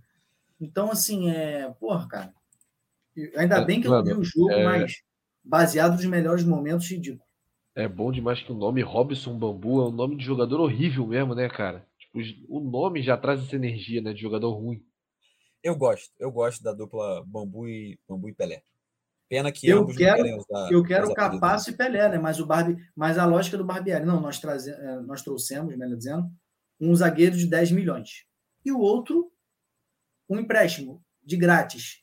Então, assim, é. Porra, cara. Ainda é, bem que eu vi o jogo, é... mas baseado nos melhores momentos, ridículo. É bom demais que o nome Robson Bambu é um nome de jogador horrível mesmo, né, cara? Tipo, o nome já traz essa energia, né, de jogador ruim. Eu gosto, eu gosto da dupla Bambu e Bambu e Pelé. Pena que eu quero, usar, eu quero Capasso e Pelé, né? Mas o Barbie, mas a lógica do Barbieri, não, nós traze, é, nós trouxemos, melhor dizendo, um zagueiro de 10 milhões. E o outro um empréstimo de grátis.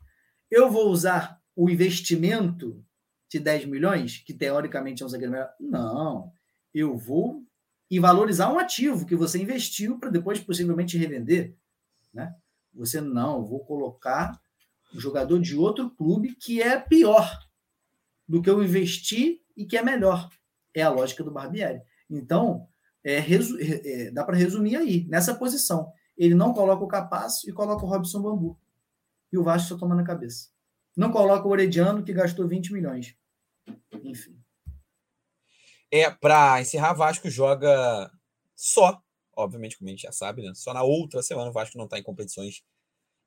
Eu vou usar o investimento de 10 milhões, que teoricamente é um zagueiro melhor? Não. Eu vou e valorizar um ativo que você investiu para depois possivelmente revender. Né? Você não, vou colocar um jogador de outro clube que é pior do que eu investi e que é melhor. É a lógica do Barbieri. Então, é, é, é, dá para resumir aí, nessa posição ele não coloca o Capaz e coloca o Robson Bambu. E o Vasco só toma na cabeça. Não coloca o Orediano, que gastou 20 milhões. Enfim. É, para encerrar, Vasco joga só, obviamente, como a gente já sabe, né? Só na outra semana o Vasco não está em competições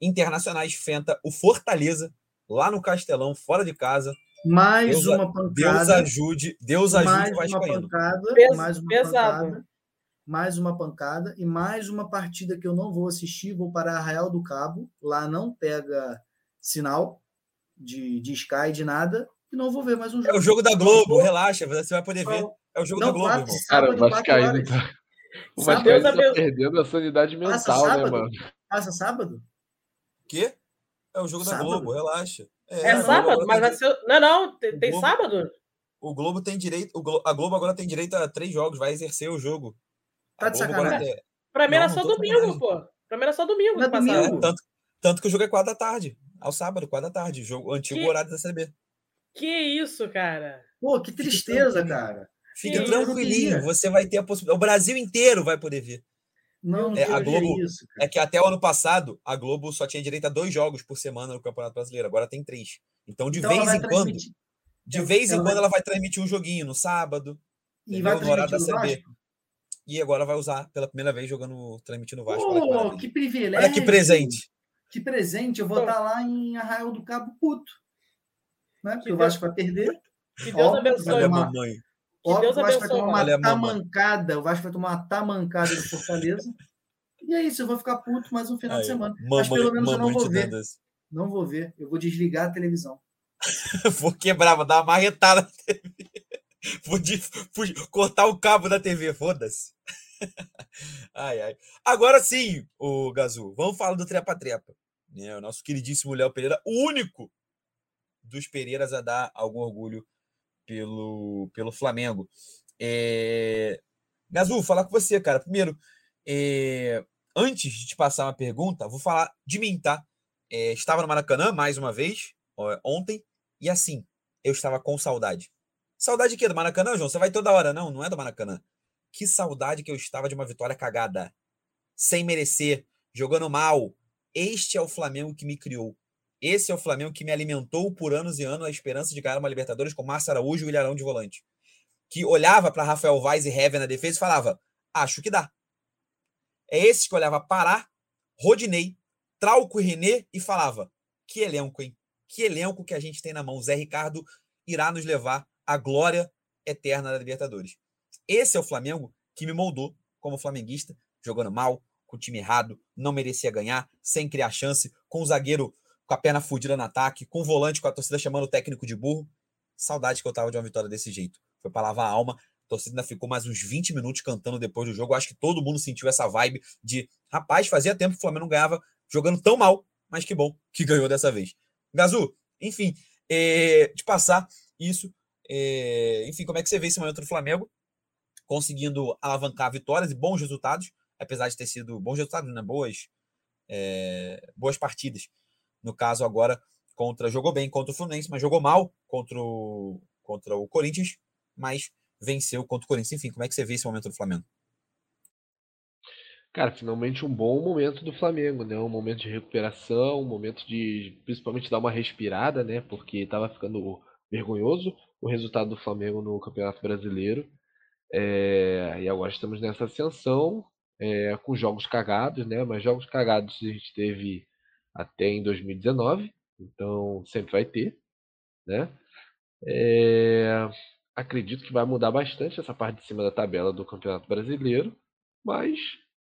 internacionais. Enfrenta o Fortaleza, lá no Castelão, fora de casa. Mais Deus, uma pancada. Deus ajude, Deus ajude mais o Vasco. Uma pancada, mais uma pesado. pancada mais uma pancada e mais uma partida que eu não vou assistir. Vou para Arraial do Cabo. Lá não pega sinal de, de Sky, de nada. E não vou ver mais um jogo. É o jogo da Globo, relaxa, você vai poder ver. É o jogo não, da Globo, quatro, irmão. Cara, o Vascaíno tá... O Vascaíno tá perdendo a sanidade mental, né, mano? Passa sábado? Quê? É o jogo sábado? da Globo, relaxa. É, é sábado, mas vai ser... Não, não, tem, tem Globo... sábado? O Globo tem direito. A Globo agora tem direito a três jogos, vai exercer o jogo. Tá de sacanagem. Pra mim era só domingo, pô. Pra mim era só domingo. Não é domingo. É, tanto, tanto que o jogo é quatro da tarde. Ao sábado, quatro da tarde. Jogo, antigo que... horário da CB. Que isso, cara? Pô, que tristeza, cara. Fique tranquilinho, você vai ter a possibilidade. O Brasil inteiro vai poder ver. Não, é, a Globo isso, é que até o ano passado a Globo só tinha direito a dois jogos por semana no Campeonato Brasileiro, agora tem três. Então, de então vez em quando, de vez em quando ela vai transmitir um joguinho no sábado, e vai no horário da CB e agora vai usar pela primeira vez jogando transmitindo Vasco. Oh, que privilégio! Olha que presente! Que presente, eu vou estar lá em Arraial do Cabo puto. Né? Porque o Vasco vai perder. Que Deus abençoe. Uma... Que Deus o Vasco vai tomar uma tamancada. O Vasco vai tomar uma tamancada de Fortaleza. e é isso, eu vou ficar puto mais um final Aí, de semana. Mamãe, Mas pelo menos eu não vou ver. Não vou ver. Eu vou desligar a televisão. [LAUGHS] vou quebrar, vou dar uma marretada na TV. [LAUGHS] Vou, vou cortar o cabo da TV, foda-se. [LAUGHS] ai, ai. Agora sim, o Gazu, vamos falar do trepa-trepa. Né? O nosso queridíssimo Léo Pereira, o único dos Pereiras a dar algum orgulho pelo, pelo Flamengo. É... Gazu, falar com você, cara. Primeiro, é... antes de te passar uma pergunta, vou falar de mim, tá? É... Estava no Maracanã mais uma vez, ontem, e assim, eu estava com saudade. Saudade de quê? Do Maracanã, João? Você vai toda hora? Não, não é do Maracanã. Que saudade que eu estava de uma vitória cagada. Sem merecer, jogando mal. Este é o Flamengo que me criou. Esse é o Flamengo que me alimentou por anos e anos a esperança de ganhar uma Libertadores com Márcio Araújo e Ilharão de volante. Que olhava para Rafael Vaz e Hever na defesa e falava: acho que dá. É esse que olhava Pará, Rodinei, Trauco e René e falava: que elenco, hein? Que elenco que a gente tem na mão. Zé Ricardo irá nos levar à glória eterna da Libertadores. Esse é o Flamengo que me moldou como flamenguista, jogando mal, com o time errado, não merecia ganhar, sem criar chance, com o zagueiro com a perna fudida no ataque, com o volante, com a torcida chamando o técnico de burro. Saudade que eu tava de uma vitória desse jeito. Foi para lavar a alma. A torcida ainda ficou mais uns 20 minutos cantando depois do jogo. Acho que todo mundo sentiu essa vibe de, rapaz, fazia tempo que o Flamengo não ganhava jogando tão mal, mas que bom que ganhou dessa vez. Gazu, enfim, é, de passar isso, é, enfim, como é que você vê esse momento do Flamengo conseguindo alavancar vitórias e bons resultados, apesar de ter sido bons resultados, né? boas, é, boas partidas no caso, agora, contra. Jogou bem contra o Fluminense, mas jogou mal contra o, contra o Corinthians, mas venceu contra o Corinthians. Enfim, como é que você vê esse momento do Flamengo? Cara, finalmente um bom momento do Flamengo, né? Um momento de recuperação, um momento de principalmente dar uma respirada, né? Porque estava ficando vergonhoso o resultado do Flamengo no Campeonato Brasileiro. É... e agora estamos nessa ascensão, é... com jogos cagados, né? Mas jogos cagados a gente teve até em 2019, então sempre vai ter, né? É, acredito que vai mudar bastante essa parte de cima da tabela do Campeonato Brasileiro, mas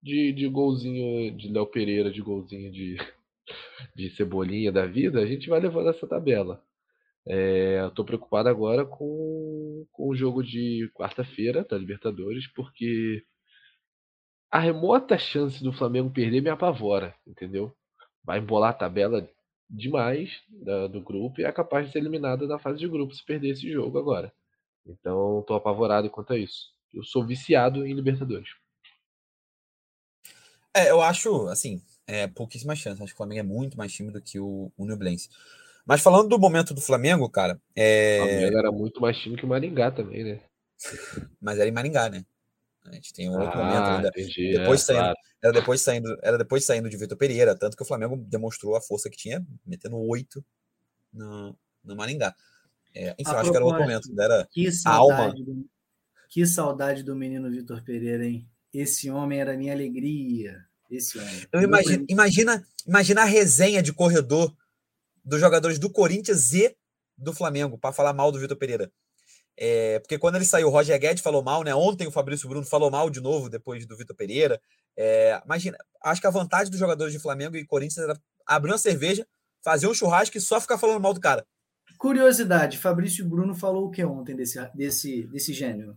de, de golzinho de Léo Pereira, de golzinho de, [LAUGHS] de Cebolinha da vida, a gente vai levando essa tabela. É, eu tô preocupado agora com, com o jogo de quarta-feira da Libertadores, porque a remota chance do Flamengo perder me apavora, entendeu? vai embolar a tabela demais da, do grupo e é capaz de ser eliminada na fase de grupo se perder esse jogo agora. Então, estou apavorado quanto a isso. Eu sou viciado em Libertadores. É, eu acho, assim, é, pouquíssima chance. Acho que o Flamengo é muito mais time do que o, o Nublense. Mas falando do momento do Flamengo, cara. É... O Flamengo era muito mais time que o Maringá também, né? Mas era em Maringá, né? A gente tem um outro ah, momento ainda. Entendi, depois é, saindo, claro. era, depois saindo, era depois saindo de Vitor Pereira, tanto que o Flamengo demonstrou a força que tinha, metendo oito no, no Maringá. É, enfim, acho que era outro momento. Era que saudade, alma. Do, que saudade do menino Vitor Pereira, hein? Esse homem era minha alegria. Esse homem. Eu imagino, imagina, imagina a resenha de corredor dos jogadores do Corinthians e do Flamengo para falar mal do Vitor Pereira. É, porque quando ele saiu, o Roger Guedes falou mal, né? Ontem o Fabrício Bruno falou mal de novo depois do Vitor Pereira. É, imagina, acho que a vantagem dos jogadores de Flamengo e Corinthians era abrir uma cerveja, fazer um churrasco e só ficar falando mal do cara. Curiosidade, Fabrício Bruno falou o que ontem desse, desse, desse gênero?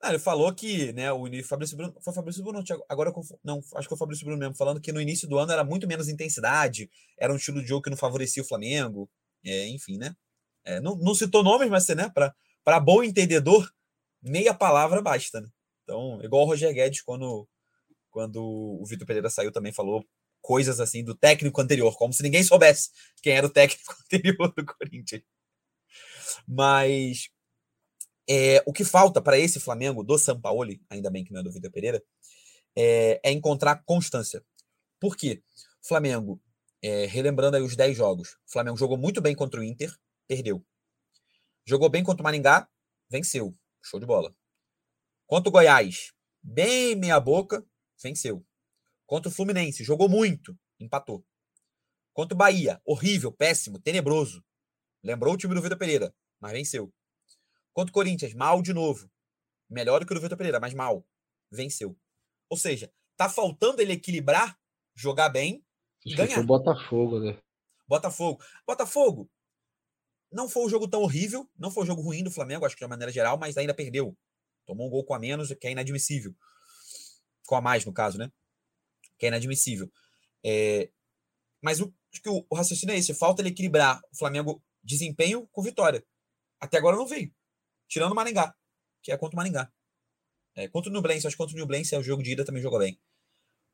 Ah, ele falou que, né, o Fabrício Bruno, foi Fabrício Bruno, agora não, acho que foi o Fabrício Bruno mesmo, falando que no início do ano era muito menos intensidade, era um estilo de jogo que não favorecia o Flamengo, é, enfim, né? É, não, não citou nomes, mas, né, para para bom entendedor, meia palavra basta, né? Então, igual o Roger Guedes, quando, quando o Vitor Pereira saiu, também falou coisas assim do técnico anterior, como se ninguém soubesse quem era o técnico [LAUGHS] anterior do Corinthians. Mas é, o que falta para esse Flamengo do Sampaoli, ainda bem que não é do Vitor Pereira, é, é, encontrar constância. Por quê? Flamengo, é, relembrando aí os 10 jogos, Flamengo jogou muito bem contra o Inter, perdeu. Jogou bem contra o Maringá, venceu. Show de bola. Contra o Goiás, bem meia boca, venceu. Contra o Fluminense, jogou muito, empatou. Contra o Bahia, horrível, péssimo, tenebroso. Lembrou o time do Vitor Pereira, mas venceu. Contra o Corinthians, mal de novo. Melhor do que o do Vitor Pereira, mas mal. Venceu. Ou seja, tá faltando ele equilibrar, jogar bem e ganhar. O Botafogo, né? Botafogo. Botafogo. Não foi um jogo tão horrível, não foi um jogo ruim do Flamengo, acho que de uma maneira geral, mas ainda perdeu. Tomou um gol com a menos, que é inadmissível. Com a mais, no caso, né? Que é inadmissível. É... Mas o, acho que o, o raciocínio é esse: falta ele equilibrar o Flamengo desempenho com vitória. Até agora não veio. Tirando o Maringá, que é contra o Maringá. É, contra o Nublense, acho que contra o Nublense é o jogo de ida também jogou bem.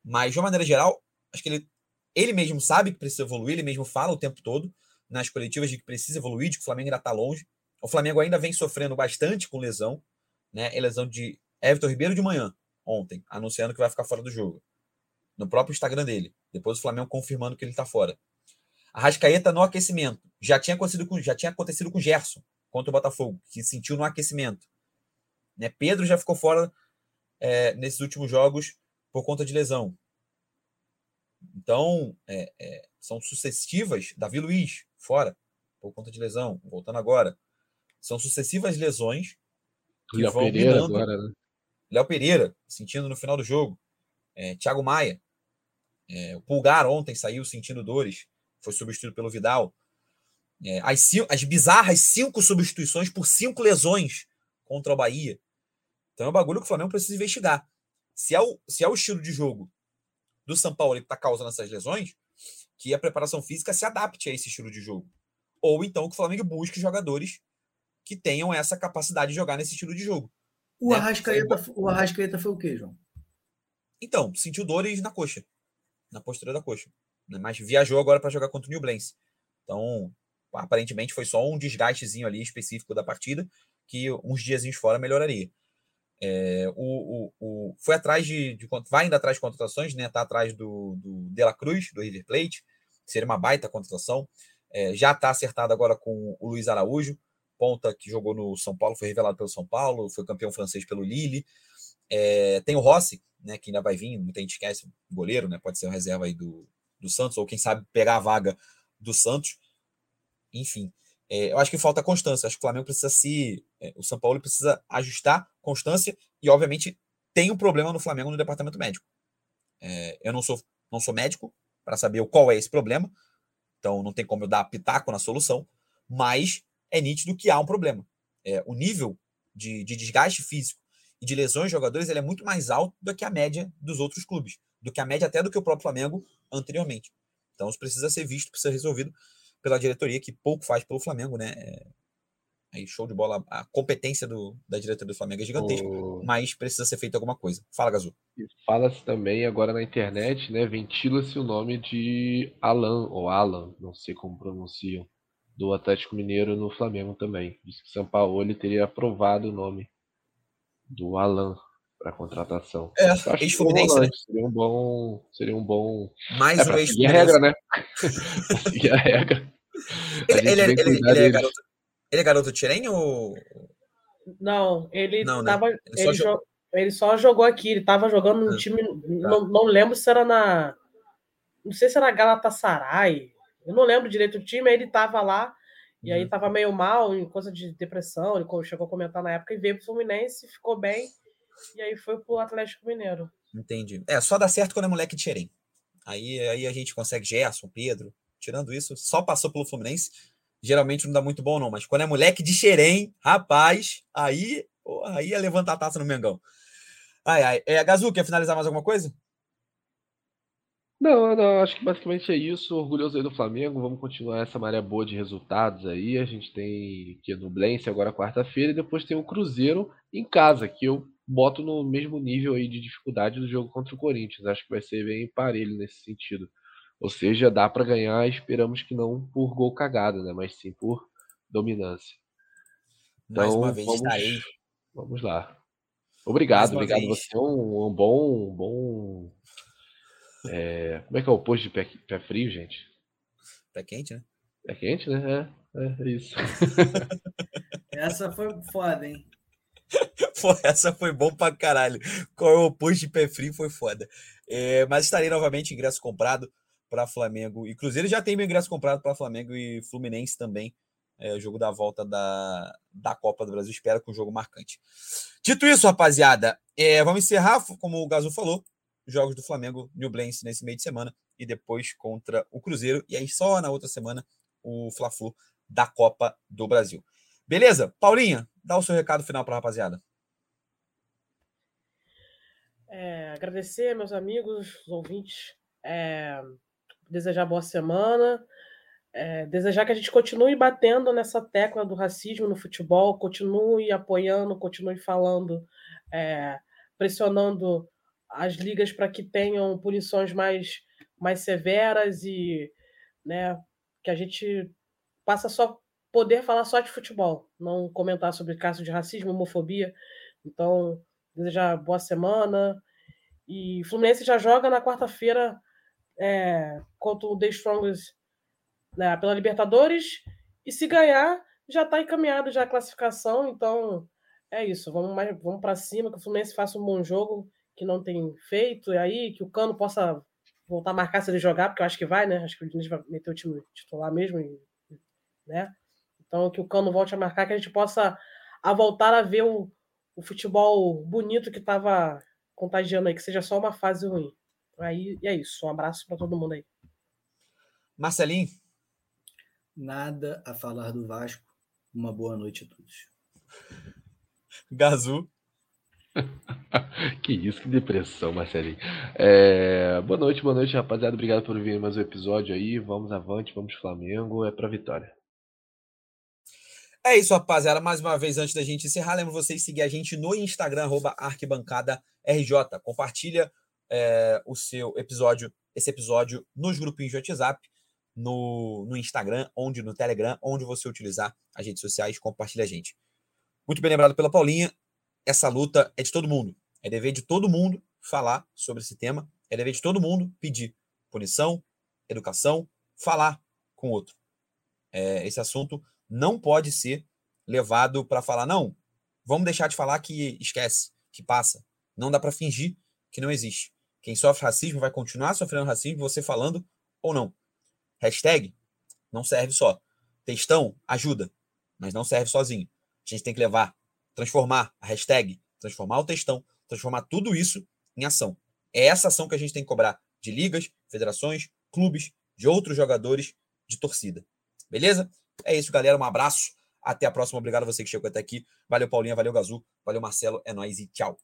Mas, de uma maneira geral, acho que ele, ele mesmo sabe que precisa evoluir, ele mesmo fala o tempo todo nas coletivas de que precisa evoluir, de que o Flamengo ainda está longe. O Flamengo ainda vem sofrendo bastante com lesão, né? A lesão de Everton Ribeiro de manhã, ontem, anunciando que vai ficar fora do jogo. No próprio Instagram dele. Depois o Flamengo confirmando que ele está fora. A Rascaeta no aquecimento. Já tinha acontecido com, já tinha acontecido com Gerson contra o Botafogo, que sentiu no aquecimento. Né? Pedro já ficou fora é, nesses últimos jogos por conta de lesão. Então, é, é, são sucessivas. Davi Luiz, fora, por conta de lesão, voltando agora. São sucessivas lesões que Léo vão Pereira minando. agora, né? Léo Pereira, sentindo no final do jogo. É, Thiago Maia. É, o Pulgar ontem saiu sentindo dores. Foi substituído pelo Vidal. É, as, as bizarras cinco substituições por cinco lesões contra o Bahia. Então é um bagulho que o Flamengo precisa investigar. Se é o, se é o estilo de jogo do São Paulo que está causando essas lesões, que a preparação física se adapte a esse estilo de jogo. Ou então que o Flamengo busque jogadores que tenham essa capacidade de jogar nesse estilo de jogo. O, né? Arrascaeta, o Arrascaeta foi o quê, João? Então, sentiu dores na coxa, na postura da coxa. Né? Mas viajou agora para jogar contra o New Blance. Então, aparentemente foi só um desgastezinho ali específico da partida, que uns dias fora melhoraria. É, o, o, o, foi atrás de, de, Vai ainda atrás de contratações, né? Tá atrás do, do De La Cruz, do River Plate, seria uma baita contratação. É, já está acertado agora com o Luiz Araújo, ponta que jogou no São Paulo, foi revelado pelo São Paulo, foi campeão francês pelo Lille. É, tem o Rossi, né? Que ainda vai vir, muita gente esquece, goleiro, né? Pode ser uma reserva aí do, do Santos, ou quem sabe pegar a vaga do Santos. Enfim, é, eu acho que falta constância. Acho que o Flamengo precisa se. É, o São Paulo precisa ajustar constância e, obviamente, tem um problema no Flamengo no departamento médico. É, eu não sou, não sou médico para saber qual é esse problema, então não tem como eu dar pitaco na solução, mas é nítido que há um problema. É, o nível de, de, desgaste físico e de lesões de jogadores ele é muito mais alto do que a média dos outros clubes, do que a média até do que o próprio Flamengo anteriormente. Então isso precisa ser visto, precisa ser resolvido pela diretoria, que pouco faz pelo Flamengo, né? É, aí, show de bola. A competência do, da diretoria do Flamengo é gigantesca, o... mas precisa ser feita alguma coisa. Fala, Gazu. Fala-se também agora na internet, né? Ventila-se o nome de Alan, ou Alan, não sei como pronunciam, do Atlético Mineiro no Flamengo também. Diz que São Paulo ele teria aprovado o nome do Alan para contratação. É, ex-Fluminense, né? Seria um bom. Seria um bom. Mais é, um ex a regra, né? [LAUGHS] seguir a regra. Ele, ele, ele, ele, é garoto, ele é garoto Tirem ou. Não, ele não, né? tava. Ele só, ele, jogou... ele só jogou aqui, ele tava jogando no ah, time. Tá. Não, não lembro se era na. Não sei se era Galatasaray. Eu não lembro direito do time, aí ele tava lá. E aí uhum. tava meio mal, em coisa de depressão, ele chegou a comentar na época e veio pro Fluminense, ficou bem e aí foi pro Atlético Mineiro. Entendi. É, só dá certo quando é moleque de Xerém. Aí, aí a gente consegue Gerson, Pedro. Tirando isso, só passou pelo Fluminense. Geralmente não dá muito bom, não. Mas quando é moleque de Xerém, rapaz, aí, aí é levantar a taça no Mengão. Ai, ai. É, Gazu, quer finalizar mais alguma coisa? Não, não, acho que basicamente é isso. Orgulhoso aí do Flamengo. Vamos continuar essa maré boa de resultados aí. A gente tem que no Blense agora quarta-feira e depois tem o Cruzeiro em casa, que eu boto no mesmo nível aí de dificuldade do jogo contra o Corinthians. Acho que vai ser bem parelho nesse sentido. Ou seja, dá para ganhar, esperamos que não por gol cagada, né? Mas sim por dominância. Então, Mais uma vez vamos, estarei. Vamos lá. Obrigado, obrigado. Vez. Você é um, um bom. Um bom é, como é que é o posto de pé, pé frio, gente? Pé quente, né? Pé quente, né? É, é isso. [LAUGHS] Essa foi foda, hein? [LAUGHS] Pô, essa foi bom pra caralho. Qual é oposto de pé frio foi foda. É, mas estarei novamente, ingresso comprado para Flamengo e Cruzeiro. Já tem meu ingresso comprado para Flamengo e Fluminense também. É, o jogo da volta da, da Copa do Brasil. Espero que um jogo marcante. Dito isso, rapaziada, é, vamos encerrar, como o Gazu falou, jogos do Flamengo, New Blends nesse meio de semana e depois contra o Cruzeiro. E aí, só na outra semana, o Fla-Flu da Copa do Brasil. Beleza? Paulinha, dá o seu recado final para a rapaziada. É, agradecer, meus amigos, os ouvintes, é, desejar boa semana, é, desejar que a gente continue batendo nessa tecla do racismo no futebol, continue apoiando, continue falando, é, pressionando as ligas para que tenham punições mais, mais severas e né, que a gente passa só poder falar só de futebol, não comentar sobre casos de racismo, homofobia. Então, desejar boa semana. E Fluminense já joga na quarta-feira é, contra o The Strongest né, pela Libertadores. E se ganhar, já está encaminhado já a classificação. Então, é isso. Vamos, vamos para cima, que o Fluminense faça um bom jogo que não tem feito. E aí, que o Cano possa voltar a marcar se ele jogar, porque eu acho que vai, né? Acho que o Diniz vai meter o time titular mesmo, né? Então, que o Cano volte a marcar, que a gente possa a voltar a ver o, o futebol bonito que estava contagiando aí, que seja só uma fase ruim. Aí, e é isso. Um abraço para todo mundo aí. Marcelinho? Nada a falar do Vasco. Uma boa noite a todos. Gazu. [LAUGHS] que isso, que depressão, Marcelinho. É... Boa noite, boa noite, rapaziada. Obrigado por vir mais um episódio aí. Vamos avante, vamos Flamengo. É pra vitória. É isso, rapaziada. Mais uma vez, antes da gente encerrar, lembro vocês seguir a gente no Instagram, arroba arquibancada RJ. Compartilha é, o seu episódio, esse episódio nos grupinhos de WhatsApp, no, no Instagram, onde no Telegram, onde você utilizar as redes sociais, compartilha a gente. Muito bem lembrado pela Paulinha, essa luta é de todo mundo. É dever de todo mundo falar sobre esse tema, é dever de todo mundo pedir punição, educação, falar com o outro. É, esse assunto não pode ser levado para falar, não, vamos deixar de falar que esquece, que passa. Não dá para fingir que não existe. Quem sofre racismo vai continuar sofrendo racismo, você falando ou não. Hashtag não serve só. Textão ajuda, mas não serve sozinho. A gente tem que levar, transformar a hashtag, transformar o textão, transformar tudo isso em ação. É essa ação que a gente tem que cobrar de ligas, federações, clubes, de outros jogadores, de torcida. Beleza? É isso, galera. Um abraço. Até a próxima. Obrigado a você que chegou até aqui. Valeu, Paulinha. Valeu, Gazu. Valeu, Marcelo. É nóis e tchau.